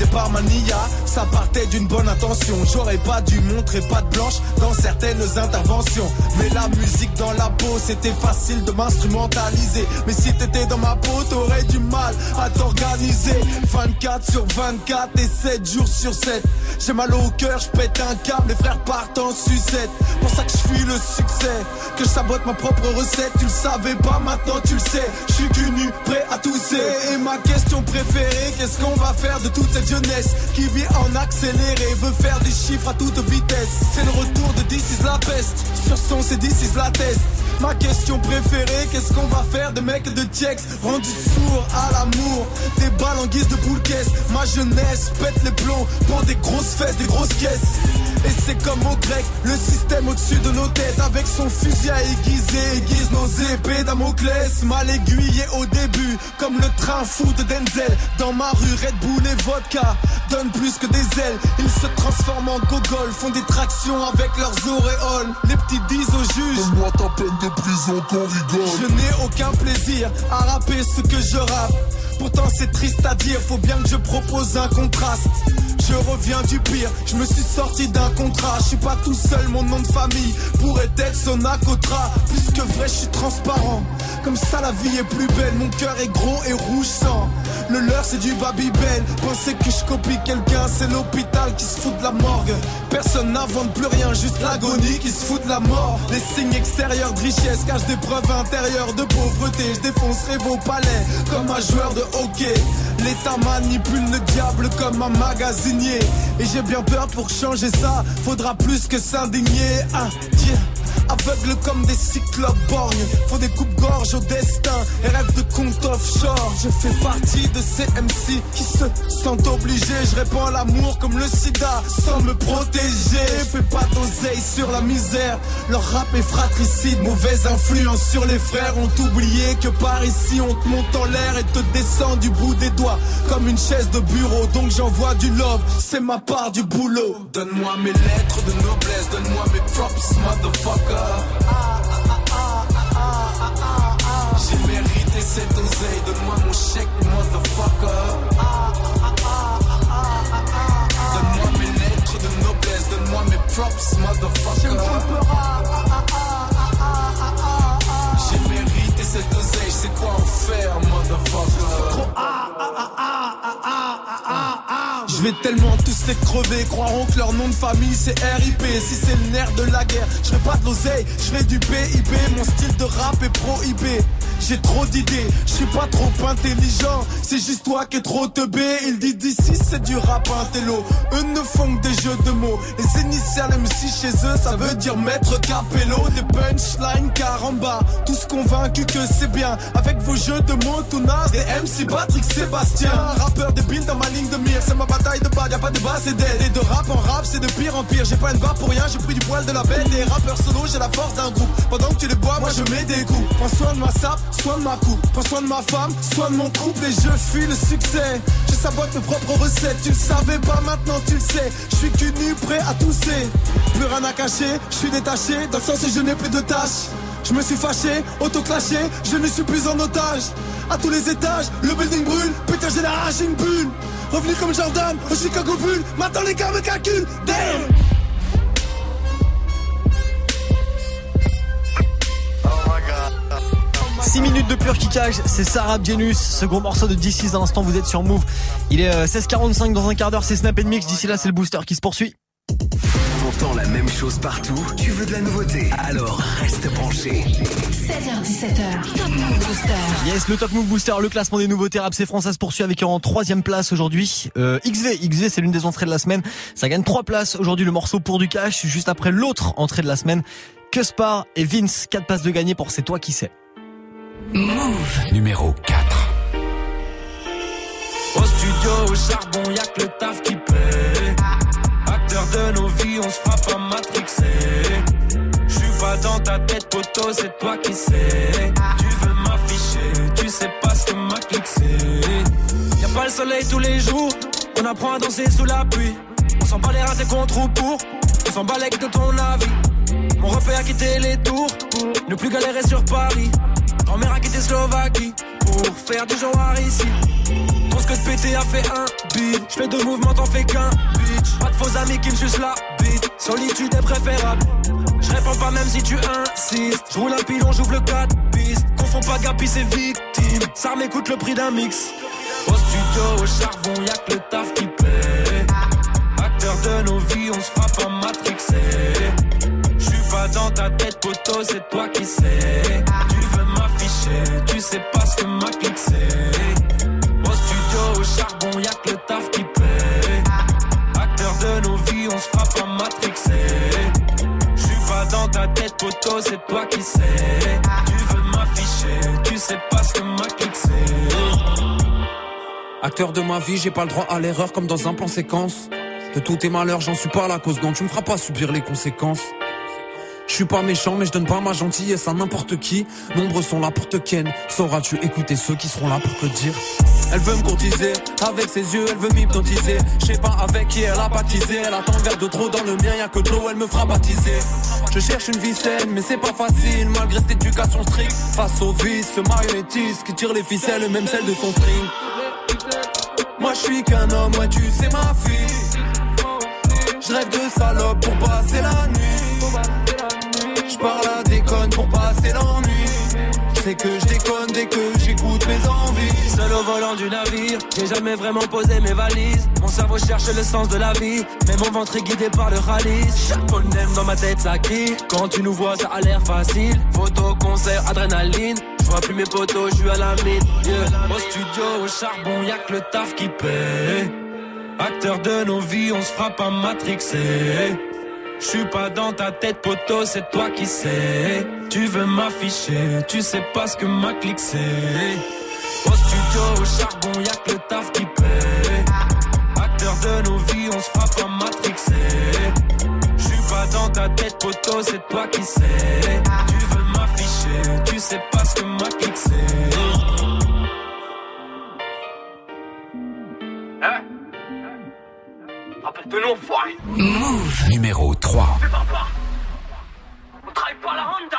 Par mania, ça partait d'une bonne intention. J'aurais pas dû montrer pas de blanche dans certaines interventions. Mais la musique dans la peau, c'était facile de m'instrumentaliser. Mais si t'étais dans ma peau, t'aurais du mal à t'organiser. 24 sur 24 et 7 jours sur 7. J'ai mal au cœur, je pète un câble, les frères partent en sucette. Pour ça que je fuis le succès, que je sabote ma propre recette. Tu le savais pas, maintenant tu le sais. Je suis nu, prêt à tousser. Et ma question préférée, qu'est-ce qu'on va faire de toute cette jeunesse qui vit en accéléré, veut faire des chiffres à toute vitesse. C'est le retour de This is la peste. Sur son, c'est This is la test. Ma question préférée, qu'est-ce qu'on va faire de mecs de Tiex Rendus sourds à l'amour, des balles en guise de boule caisse. Ma jeunesse pète les plombs pour des grosses fesses, des grosses caisses. Et c'est comme au grec, le système au-dessus de nos têtes. Avec son fusil à aiguiser, aiguise nos épées Damoclès. Mal aiguillé au début, comme le train fou de Denzel. Dans ma rue, Red Bull et vodka donnent plus que des ailes. Ils se transforment en gogol, font des tractions avec leurs auréoles. Les petits disent au juge Donne-moi ta peine de prison qu'on rigole. Je n'ai aucun plaisir à rapper ce que je rappe Pourtant c'est triste à dire, faut bien que je propose un contraste. Je reviens du pire, je me suis sorti d'un contrat. Je suis pas tout seul, mon nom de famille pourrait être Sonacotra. Plus que vrai, je suis transparent. Comme ça la vie est plus belle, mon cœur est gros et rouge sang. Le leur c'est du Babybel. Penser que je copie quelqu'un, c'est l'hôpital qui se fout de la morgue. Personne n'invente plus rien, juste l'agonie qui se fout de la mort. Les signes extérieurs de richesse cachent des preuves intérieures de pauvreté. Je défoncerai vos palais comme un joueur de hockey L'État manipule le diable comme un magasinier. Et j'ai bien peur pour changer ça Faudra plus que s'indigner. Ah, tiens Aveugle comme des cyclopes borgnes Faut des coupes-gorges au destin. Et rêve de compte offshore. Je fais partie de ces MC Qui se sentent obligés. Je répands l'amour comme le sida Sans me protéger. Fais pas d'oseille sur la misère. Leur rap est fratricide. Mauvaise influence sur les frères. Ont oublié que par ici on te monte en l'air Et te descend du bout des doigts. Comme une chaise de bureau. Donc j'envoie du love. C'est ma part du boulot. Donne-moi mes lettres de noblesse. Donne-moi mes props motherfucker j'ai mérité cette oseille, donne-moi mon chèque, motherfucker. Donne-moi mes lettres de noblesse, donne-moi mes props, motherfucker. J'ai mérité cette oseille, sais quoi en faire, motherfucker? Je vais tellement tous les crever, croiront que leur nom de famille c'est RIP. Si c'est le nerf de la guerre, je pas de l'oseille, je fais du PIB. Mon style de rap est prohibé. J'ai trop d'idées, je suis pas trop intelligent. C'est juste toi qui es trop teubé. Il dit d'ici c'est du rap intello. Eux ne font que des jeux de mots. Les initiales MC chez eux, ça veut dire maître capello. Des punchlines caramba. Tous convaincus que c'est bien. Avec vos jeux de mots tout naze. Des MC Patrick Sébastien. Rappeur débile dans ma ligne de mire. C'est ma de bas, y a pas de bas, c'est dead. Et de rap en rap, c'est de pire en pire. J'ai pas une barre pour rien, j'ai pris du poil de la bête. Des rappeurs solo, j'ai la force d'un groupe. Pendant que tu les bois, moi je mets des coups. Prends soin de ma sape, soin de ma coupe. Prends soin de ma femme, soin de mon couple. Et je fuis le succès. Je sabote mes propres recettes. Tu le savais pas, maintenant tu le sais. Je suis cul nu, prêt à tousser. Plus rien à cacher, je suis détaché. Dans le sens où je n'ai plus de tâches. Je me suis fâché, auto-clashé, je ne suis plus en otage. À tous les étages, le building brûle, putain j'ai l'arraché une bulle. Revenu comme Jordan au Chicago Bull, maintenant les gars me calculent. Damn! 6 minutes de pur kickage, c'est Sarah Genus, ce gros morceau de D6 à l'instant, vous êtes sur Move. Il est euh, 16h45 dans un quart d'heure, c'est Snap Mix, d'ici là c'est le booster qui se poursuit. La même chose partout Tu veux de la nouveauté? Alors reste branché. 16h17h, Top Move Booster. Yes, le Top Move Booster, le classement des nouveautés rap c'est France, ça se poursuit avec en troisième place aujourd'hui. Euh, XV, XV c'est l'une des entrées de la semaine. Ça gagne trois places aujourd'hui le morceau pour du cash, juste après l'autre entrée de la semaine. Cuspar et Vince, quatre passes de gagner pour C'est toi qui sais. Move. Numéro 4. Au studio, au charbon, y'a que le taf qui paie. De nos vies, on se frappe à matrixer. J'suis pas dans ta tête, poteau, c'est toi qui sais. Tu veux m'afficher, tu sais pas ce que ma clique c'est. Y'a pas le soleil tous les jours, on apprend à danser sous la pluie. On s'en bat les ratés contre ou pour, on s'en bat les de ton avis. Mon repère a quitté les tours, ne plus galérer sur Paris. Grand-mère a quitté Slovaquie, pour faire du genre ici. Que de pété a fait un beat. J'fais deux mouvements, t'en fais qu'un bitch. Pas de faux amis qui me sucent la bite. Solitude est préférable. Je réponds pas même si tu insistes. Je roule un pilon, j'ouvre le 4 pistes. Confonds pas Gapi, c'est victime. Ça m'écoute le prix d'un mix. Au studio, au charbon, y'a que le taf qui paie. Acteur de nos vies, on se frappe à matrixer. J'suis pas dans ta tête, poteau, c'est toi qui sais. Tu veux m'afficher, tu sais pas ce que ma clique. Charbon, y'a que le taf qui paie. Acteur de nos vies, on se frappe à matrixer. J'suis pas dans ta tête, poteau, c'est toi qui sais. Tu veux m'afficher, tu sais pas ce que ma clique c'est. Acteur de ma vie, j'ai pas le droit à l'erreur comme dans un plan séquence. De tous tes malheurs, j'en suis pas la cause, donc tu me feras pas subir les conséquences. Je suis pas méchant, mais je donne pas ma gentillesse à n'importe qui. Nombreux sont là pour te ken. Sauras-tu écouter ceux qui seront là pour te dire? Elle veut me courtiser, avec ses yeux, elle veut m'hypnotiser. Je sais pas avec qui elle a baptisé. Elle attend verre de trop dans le mien, y'a que de l'eau, elle me fera baptiser. Je cherche une vie saine, mais c'est pas facile, malgré cette éducation stricte. Face au vice, ce marionnettiste qui tire les ficelles, même celle de son string. Moi je suis qu'un homme, ouais tu sais ma fille. Je rêve de salope pour passer la nuit. Je parle à déconne pour passer l'ennui. C'est que je déconne dès que j'écoute mes envies. Seul au volant du navire, j'ai jamais vraiment posé mes valises. Mon cerveau cherche le sens de la vie, mais mon ventre est guidé par le ralice. Chaque phonème dans ma tête ça. Quand tu nous vois, ça a l'air facile. Photo, concert, adrénaline. Je vois plus mes potos, je suis à la mine. Au studio, au charbon, y'a que le taf qui paie. Acteur de nos vies, on se frappe à matrixer. Je suis pas dans ta tête, poteau, c'est toi qui sais. Tu veux m'afficher, tu sais pas ce que ma clique c'est. Au studio, au charbon, y'a que le taf qui paie. Acteur de nos vies, on se frappe à matrixer. Je suis pas dans ta tête, poteau, c'est toi qui sais. Tu veux m'afficher, tu sais pas ce que ma clique c'est. Rappelle-toi nous, enfoiré Move. Numéro 3. On travaille pas à la Honda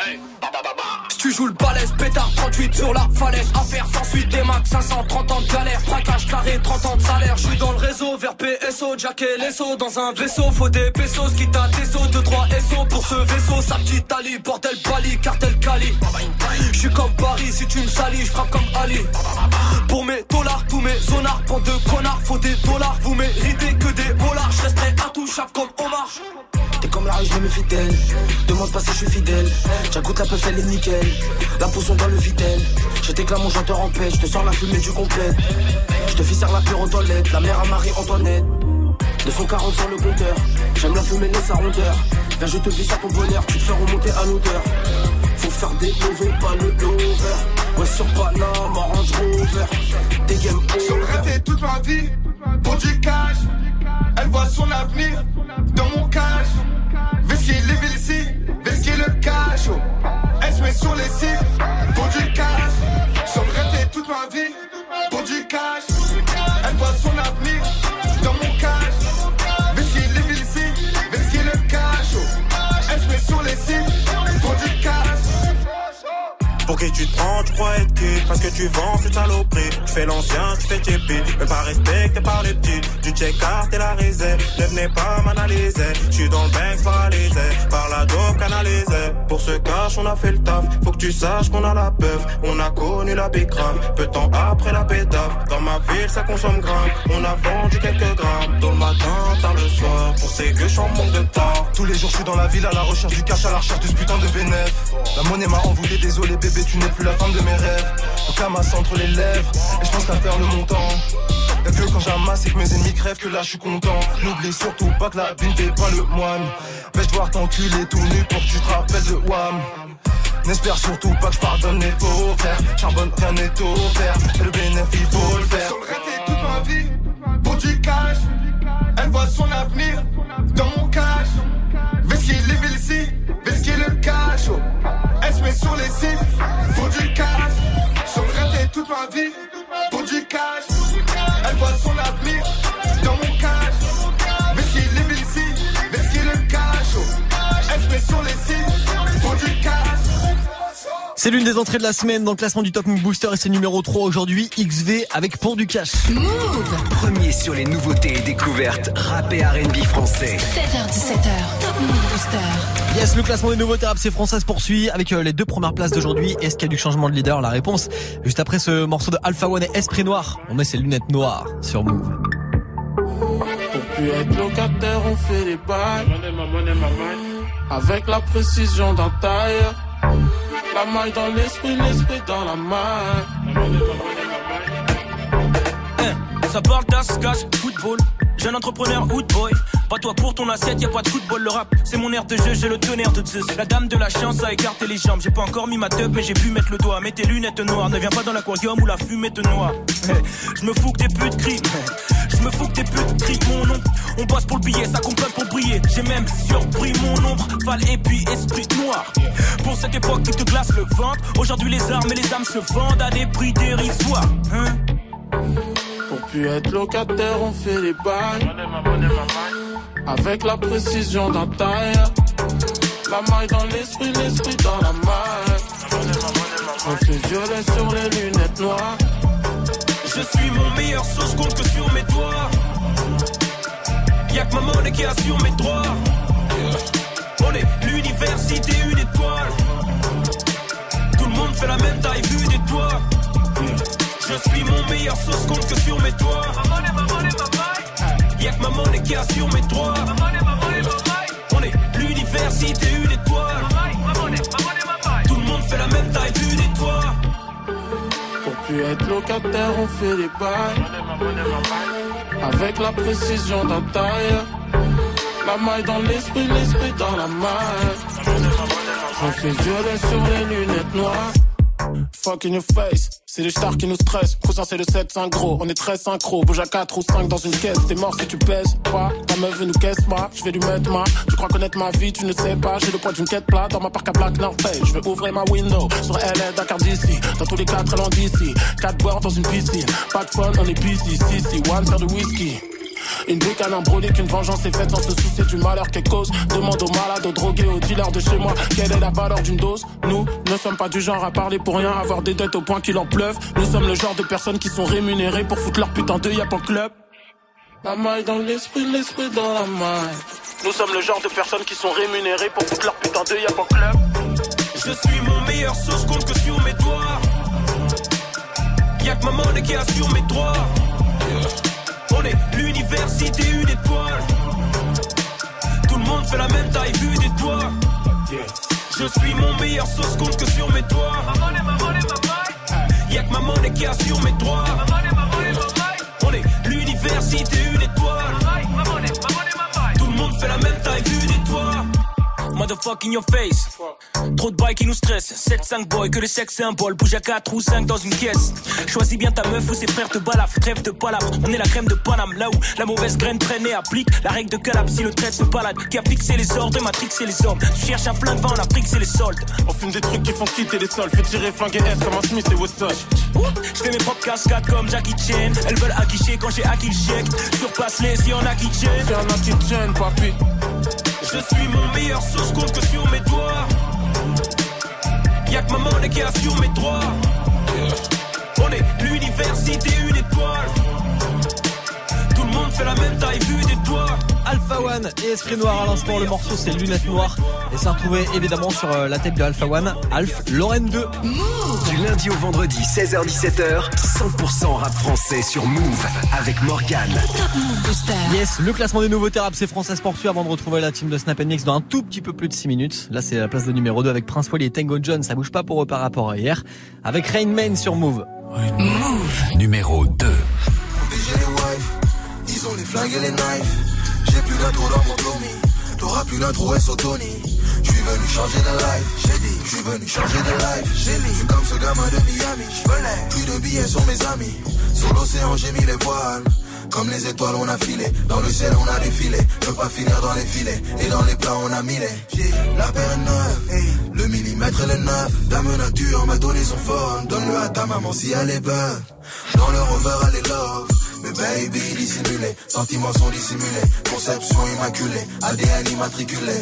Hey Si tu joues le balèze, pétard 38 sur la falaise. Affaire sans suite, des max 530 ans de galère. Braquage carré, 30 ans de salaire. Je suis dans le réseau vers PSO, Jack et Lesso. Dans un vaisseau, faut des pesos. Qui t'a des sauts, 2-3 SO pour ce vaisseau. Sa petite Ali, bordel Bali, cartel Cali. Je suis comme Paris, si tu me salis, je frappe comme Ali. Pour mes dollars, mes zonards, bande de connards, faut des dollars. Vous méritez que des dollars. Je resterai intouchable comme Omar. T'es comme la riche, je me fidèle. Demande pas si je suis fidèle. J'agoute la peuf, elle est nickel. La potion dans le vitel. Je t'éclame mon chanteur en paix. Je te sors la fumée du complet. Je te fais la pure aux toilettes. La mère à Marie-Antoinette. 240 sur le compteur. J'aime la fumée, laisse sa rondeur. Viens, je te vis à ton bonheur. Tu te fais remonter à l'odeur. Faut faire des lovés, pas le over. Ouais, sur Panama, Range Rover. Des game over. toute ma vie pour du cash. Elle voit son avenir dans mon cash. Whisky, live ici, whisky le cash. oh. Elle se met sur les cibles pour du cash. J'ai rêvé toute ma vie Pour qui tu te prends, tu crois être qui? Parce que tu vends cette saloperie Tu fais l'ancien, tu fais képi Même pas respecté par les petits Du j'ai écarté la réserve. Ne venez pas m'analyser. J'suis dans le bank paralysé. Par la dope canalisée. Pour ce cash, on a fait le taf. Faut que tu saches qu'on a la peuf. On a connu la grave. Peu de temps après la pétave. Dans ma ville, ça consomme grave. On a vendu quelques grammes. Tôt le matin, tard le soir. Pour ces que j'en manque de temps. Tous les jours, je suis dans la ville à la recherche du cash, à la recherche de ce putain de bénéf. La monnaie m'a envoûté, désolé bébé, tu n'es plus la femme de mes rêves. La masse entre les lèvres, et je pense qu'à faire le montant. Y'a que quand j'amasse et que mes ennemis crèvent que là je suis content. N'oublie surtout pas que la vie n'est pas le moine. Vais-je devoir t'enculer tout nu pour que tu te rappelles de Wam. N'espère surtout pas que je pardonne les faux frères. Charbonne, rien n'est offert. Et le bénéfice, faut le faire. Sur le toute ma vie, pour du cash. Elle voit son avenir dans mon cash. Vesky, live ici, Vesky le cash. oh. Elle se met sur les sites C'est l'une des entrées de la semaine dans le classement du Top Move Booster et c'est numéro 3 aujourd'hui, XV avec Pour du Cash. Premier sur les nouveautés et découvertes rap et R&B français. 7h17h, Top Move Booster. Yes, le classement des nouveautés rap c'est français se poursuit avec euh, les deux premières places d'aujourd'hui. Est-ce qu'il y a du changement de leader? La réponse juste après ce morceau de Alpha One et Esprit Noir. On met ses lunettes noires sur Move. Pour plus être locataire, on fait les bails. Avec la précision d'un tailleur. La maille dans l'esprit, l'esprit dans la main. Ça parle d'as, cash, football. Jeune entrepreneur, hood boy. Pas toi pour ton assiette, y a pas de football. Le rap, c'est mon air de jeu, j'ai le tonnerre de Zeus. La dame de la chance a écarté les jambes. J'ai pas encore mis ma teub, mais j'ai pu mettre le doigt. Mets tes lunettes noires, ne viens pas dans l'aquarium où la fumée te noie. Je me fous que tes putes crient. Je me fous que tes putes crient mon nom. On passe pour le billet, ça complète pour briller. J'ai même surpris mon ombre. Val et puis esprit noir. Pour cette époque qui te glace le ventre. Aujourd'hui, les armes et les âmes se vendent à des prix dérisoires. Hein? Plus être locataire, on fait les bails. Avec la précision d'un tailleur. La maille dans l'esprit, l'esprit dans la maille. On fait violet sur les lunettes noires. Je suis mon meilleur sauce compte que sur mes doigts. Y'a que ma monnaie qui assure mes droits. On est l'université, une étoile. Tout le monde fait la même taille vue des. Je suis mon meilleur sauce compte que sur mes doigts. Y'a que ma monnaie qui assure mes droits. On est l'université, une étoile. Tout le monde fait la même taille des toits. Pour plus être locataire, on fait les bails. Avec la précision d'un tailleur. La maille dans l'esprit, l'esprit dans la maille. On fait violet sur les lunettes noires. Fuck in your face, c'est les stars qui nous stressent. Cousin, c'est le 7, 5 gros, on est très synchro. Bouge à 4 ou 5 dans une caisse, t'es mort si tu pèses pas. Ta meuf veut nous caisse pas, je vais lui mettre ma. Tu crois connaître ma vie, tu ne sais pas. J'ai le poids d'une quête plate dans ma parc à Black North. Je vais ouvrir ma window sur LA, Dakar d'ici. Dans tous les très loin d'ici. 4 boires dans une piscine. Pas de fun, on est busy. Si, si, one faire de whisky. Une bécane embrouillée qu'une vengeance est faite sans se soucier du malheur qu'elle cause. Demande aux malades, aux drogués, aux dealers de chez moi quelle est la valeur d'une dose? Nous ne sommes pas du genre à parler pour rien, avoir des dettes au point qu'il en pleuve. Nous sommes le genre de personnes qui sont rémunérées pour foutre leur putain de yap en club. La maille dans l'esprit, l'esprit dans la maille. Nous sommes le genre de personnes qui sont rémunérées pour foutre leur putain de yap en club. Je suis mon meilleur sauce compte que sur mes doigts. Y'a que ma monnaie qui assure mes droits. Est l'université, une étoile. Tout le monde fait la même taille vue des toits. Je suis mon meilleur sauce compte que sur mes doigts. Y'a que ma monnaie qui assure mes droits. On est l'université, une étoile. Tout le monde fait la même Motherfuck in your face. Trop de bails qui nous stressent. 7-5 boys, que le sexe c'est un bol. Bouge à 4 ou 5 dans une caisse. Choisis bien ta meuf ou ses frères te balafrent. Trêve de palabre. On est la crème de Paname. Là où la mauvaise graine traîne et applique. La règle de Calab si le trait se balade. Qui a fixé les ordres, Matrix et les hommes. Tu cherches un flingue, va en Afrique, c'est les soldes. On fume des trucs qui font quitter les sols. Fais tirer flingue et S comme un Smith et Wesson. Je fais mes propres cascades comme Jackie Chan. Elles veulent acquicher quand j'ai acquis le chèque. Surpasse les si y'en a qui. C'est un tienne, papi. Je suis mon meilleur sauce compte que sur mes doigts. Y'a que ma monnaie qui assure mes droits. On est l'université, une étoile. Tout le monde fait la même taille vue des doigts. Alpha One et Esprit Noir à l'instant. Le morceau c'est Lunettes Noires. Et c'est retrouvé évidemment sur euh, la tête de Alpha One, Alf, Lorraine 2. Du lundi au vendredi, 16h-17h, 100% rap français sur Move avec Morgan. Yes, le classement des nouveautés rap c'est français se poursuit avant de retrouver la team de Snap Mix dans un tout petit peu plus de 6 minutes. Là c'est la place de numéro 2 avec Prince Wally et Tango John. Ça bouge pas pour eux par rapport à hier. Avec Rain Man sur Move. Move numéro 2. Ils ont les flingues et les knives. J'ai plus d'intro dans mon Tommy, t'auras plus d'intro et Tony. Je suis venu changer de life, j'ai dit, je suis venu changer de life. J'ai mis, comme ce gamin de Miami, je plus de billets sur mes amis. Sur l'océan, j'ai mis les voiles. Comme les étoiles, on a filé. Dans le ciel, on a défilé. Ne pas finir dans les filets. Et dans les plats, on a mis les. La paire est neuve. Le millimètre, est neuf. Dame nature m'a donné son phone. Donne-le à ta maman si elle est bonne. Dans le rover, elle est love. Mais baby, dissimulé. Sentiments sont dissimulés. Conception immaculée. ADN immatriculé.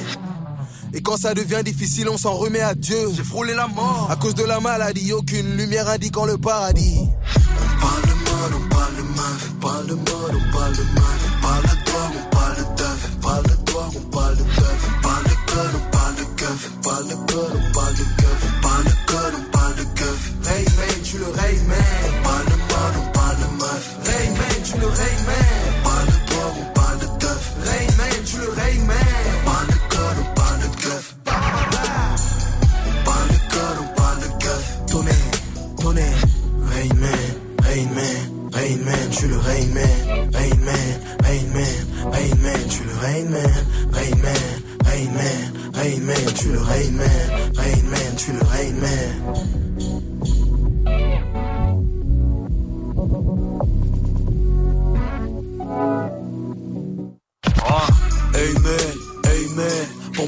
Et quand ça devient difficile, on s'en remet à Dieu. J'ai frôlé la mort. À cause de la maladie, aucune lumière indiquant le paradis. On parle de mode, on parle de meuf. On parle de mode, on parle de meuf. On parle de toi, on parle de parle de toi, on parle de teuf. On parle de code, on parle de keuf. Parle de code, on parle de keuf. Parle de code, on parle de keuf. Rayman, tu le Rayman. On parle de mode, on parle de meuf. Rayman, tu le Rayman. On parle de toi, on parle de teuf. Rayman, tu le Rayman. On parle de code, on parle de keuf. On parle de code, on parle de keuf. Tonnerre, tonnerre. Rayman, Rayman, Rayman, tu le Rayman. Rayman, Rayman, Rayman, tu le Rayman. Rayman, Rayman, Rayman, tu le Rayman. Rayman, tu le Rayman.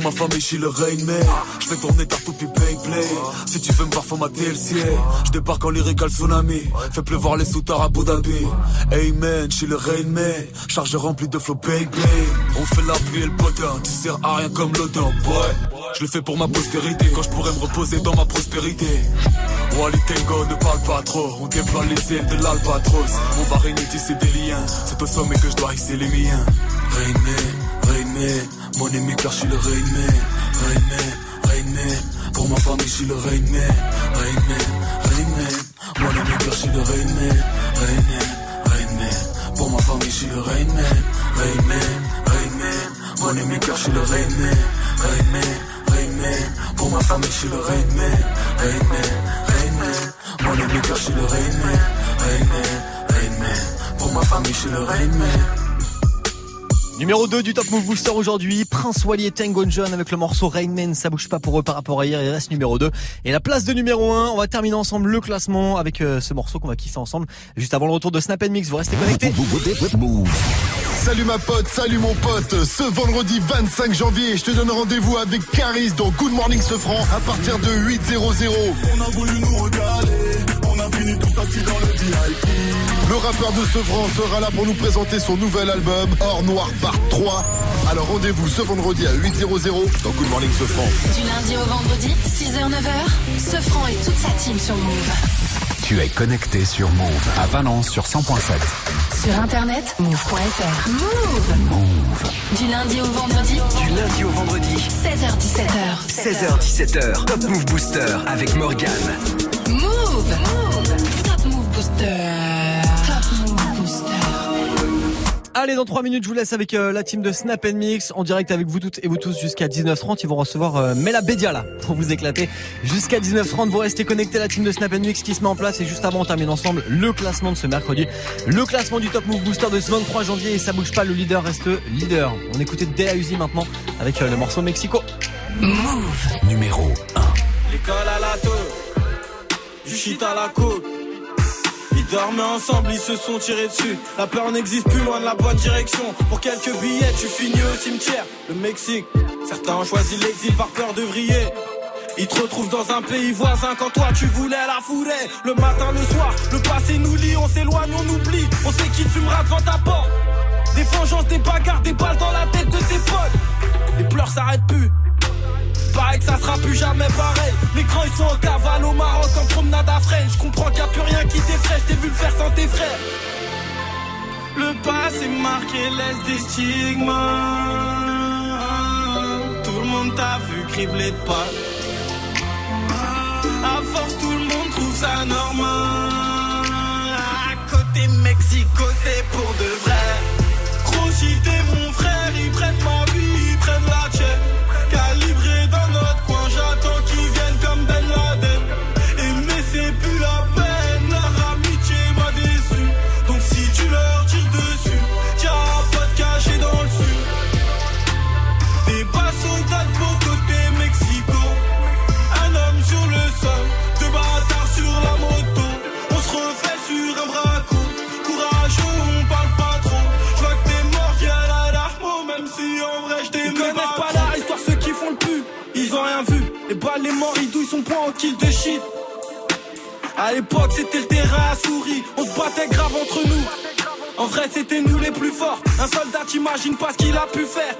Ma famille je suis le rain man Je fais tourner ta puis Beyblade Si tu veux me mater le ciel Je débarque en lyrical tsunami. Fais pleuvoir les soutards à Abu Dhabi. Hey man, je suis le rain Charge remplie de flow Beyblade On fait la pluie et le potin Tu sers à rien comme l'odeur boy. Je le fais pour ma postérité Quand je pourrais me reposer dans ma prospérité. Wally Tango ne parle pas trop. On déploie les ailes de l'albatros. On va régner tisser des liens. C'est au sommet que je dois hisser les miens. Rain Mon ennemi car je le Rain man Rain man, Rain man Pour ma famille je suis le Rain man Rain man, Rain man Mon ennemi car je le Rain man Rain man, Rain man Pour ma famille je suis le Rain man Rain man, Rain man Mon ennemi car je suis le Rain man Rain man, Rain man Pour ma famille je le Rain man Rain man, Rain man Mon ennemi car je le Rain man Rain man, Rain man Pour ma famille je le Rain man Numéro 2 du Top Move Booster aujourd'hui, Prince Wally et Tango John avec le morceau Rain Man, ça bouge pas pour eux par rapport à hier, il reste numéro 2. Et la place de numéro 1, on va terminer ensemble le classement avec euh, ce morceau qu'on va kiffer ensemble juste avant le retour de Snap Mix, vous restez connectés. Salut ma pote, salut mon pote. Ce vendredi 25 janvier, je te donne rendez-vous avec Caris dans Good Morning Sofran à partir de 8.00. On a voulu nous regarder, on a fini tous assis dans le VIP. Le rappeur de Sevran sera là pour nous présenter son nouvel album Or Noir Part 3. Alors rendez-vous ce vendredi à 8.00 dans Good Morning Sofran. Du lundi au vendredi, 6h-9h, ce franc et toute sa team sur Move. Tu es connecté sur Move à Valence sur 100.7. Sur internet, move.fr. Move Move. Du lundi au vendredi, Du lundi au vendredi, 16h-17h. 16h-17h, Top Move Booster avec Morgan. Move Top Allez, dans 3 minutes, je vous laisse avec euh, la team de Snap Mix en direct avec vous toutes et vous tous jusqu'à 19h30. Ils vont recevoir euh, Mela Bédia là pour vous éclater. Jusqu'à 19h30, vous restez connectés à la team de Snap Mix qui se met en place et juste avant, on termine ensemble le classement de ce mercredi. Le classement du Top Move Booster de ce 23 janvier et ça bouge pas, le leader reste leader. On écoutait Dea Uzi maintenant avec euh, le morceau Mexico. Move numéro 1. L'école à la shit à la côte. Dormaient ensemble, ils se sont tirés dessus. La peur n'existe plus loin de la bonne direction. Pour quelques billets, tu finis au cimetière. Le Mexique, certains ont choisi l'exil par peur de vriller. Ils te retrouvent dans un pays voisin quand toi tu voulais la fourrer. Le matin, le soir, le passé nous lie, on s'éloigne, on oublie. On sait qui fumera devant ta porte. Des vengeances, des bagarres, des balles dans la tête de tes potes. Les pleurs s'arrêtent plus. Pareil que ça sera plus jamais pareil. Les grands ils sont en cavale au Maroc en promenade à Fresnes. Je comprends qu'il n'y a plus rien qui t'effraie, je vu le faire sans tes frères. Le passé marqué laisse des stigmas. Tout le monde t'a vu cribler de pas. À force, tout le monde trouve ça normal. À côté Mexico, c'est pour de vrai. Gros, si son point en kill de shit. À l'époque, c'était le terrain à souris. On se battait grave entre nous. En vrai, c'était nous les plus forts. Un soldat, t'imagines pas ce qu'il a pu faire.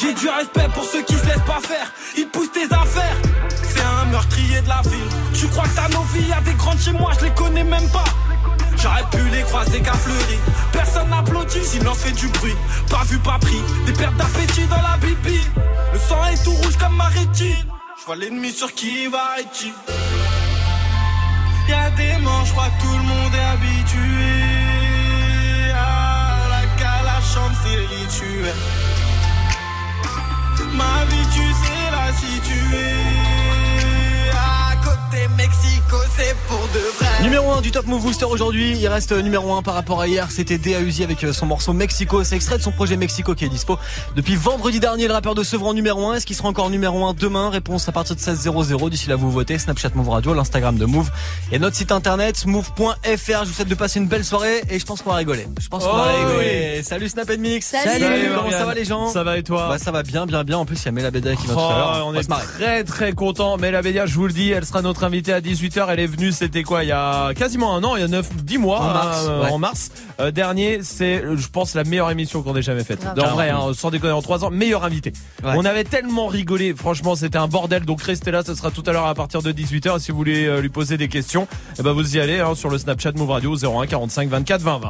J'ai du respect pour ceux qui se laissent pas faire. Ils poussent tes affaires. C'est un meurtrier de la ville. Tu crois que t'as nos vies, y'a des grandes chez moi, je les connais même pas. J'aurais pu les croiser qu'à fleurir. Personne n'applaudit, silence fait du bruit. Pas vu, pas pris. Des pertes d'appétit dans la bibi. Le sang est tout rouge comme ma rétine. Je vois l'ennemi sur qui va être Y'a des morts, je crois que tout le monde est habitué. À la cala chambre, c'est rituel. Ma vie, tu sais la situer. Mexico, c'est pour de vrai. Numéro 1 du Top Move Booster aujourd'hui, il reste numéro 1 par rapport à hier, c'était Dea Uzi avec euh, son morceau Mexico, c'est extrait de son projet Mexico qui est dispo depuis vendredi dernier, le rappeur de Sevran numéro 1, est-ce qu'il sera encore numéro 1 demain? Réponse à partir de 16h00, d'ici là vous votez, Snapchat Move Radio, l'Instagram de Move et notre site internet move.fr, je vous souhaite de passer une belle soirée et je pense qu'on va rigoler. Je pense qu'on va Oh rigoler. Salut Snap Mix. Salut. comment ça va les gens? Ça va et toi? Bah ça va bien bien bien, en plus il y a Mela Beda qui va tout à Oh, l'heure. on va est très très content. Mais la Bédia, je vous le dis, elle sera notre invitée à 18h. Elle est venue, c'était quoi Il y a quasiment un an, il y a 9, 10 mois, En mars, euh, ouais. en mars euh, dernier. C'est, je pense, la meilleure émission qu'on ait jamais faite. En vrai, hein, sans déconner, en 3 ans, meilleure invitée. Ouais. On avait tellement rigolé. Franchement, c'était un bordel. Donc restez là, ce sera tout à l'heure à partir de 18h. Et si vous voulez euh, lui poser des questions, eh ben, vous y allez hein, sur le Snapchat Move Radio 01 45 24 20 20.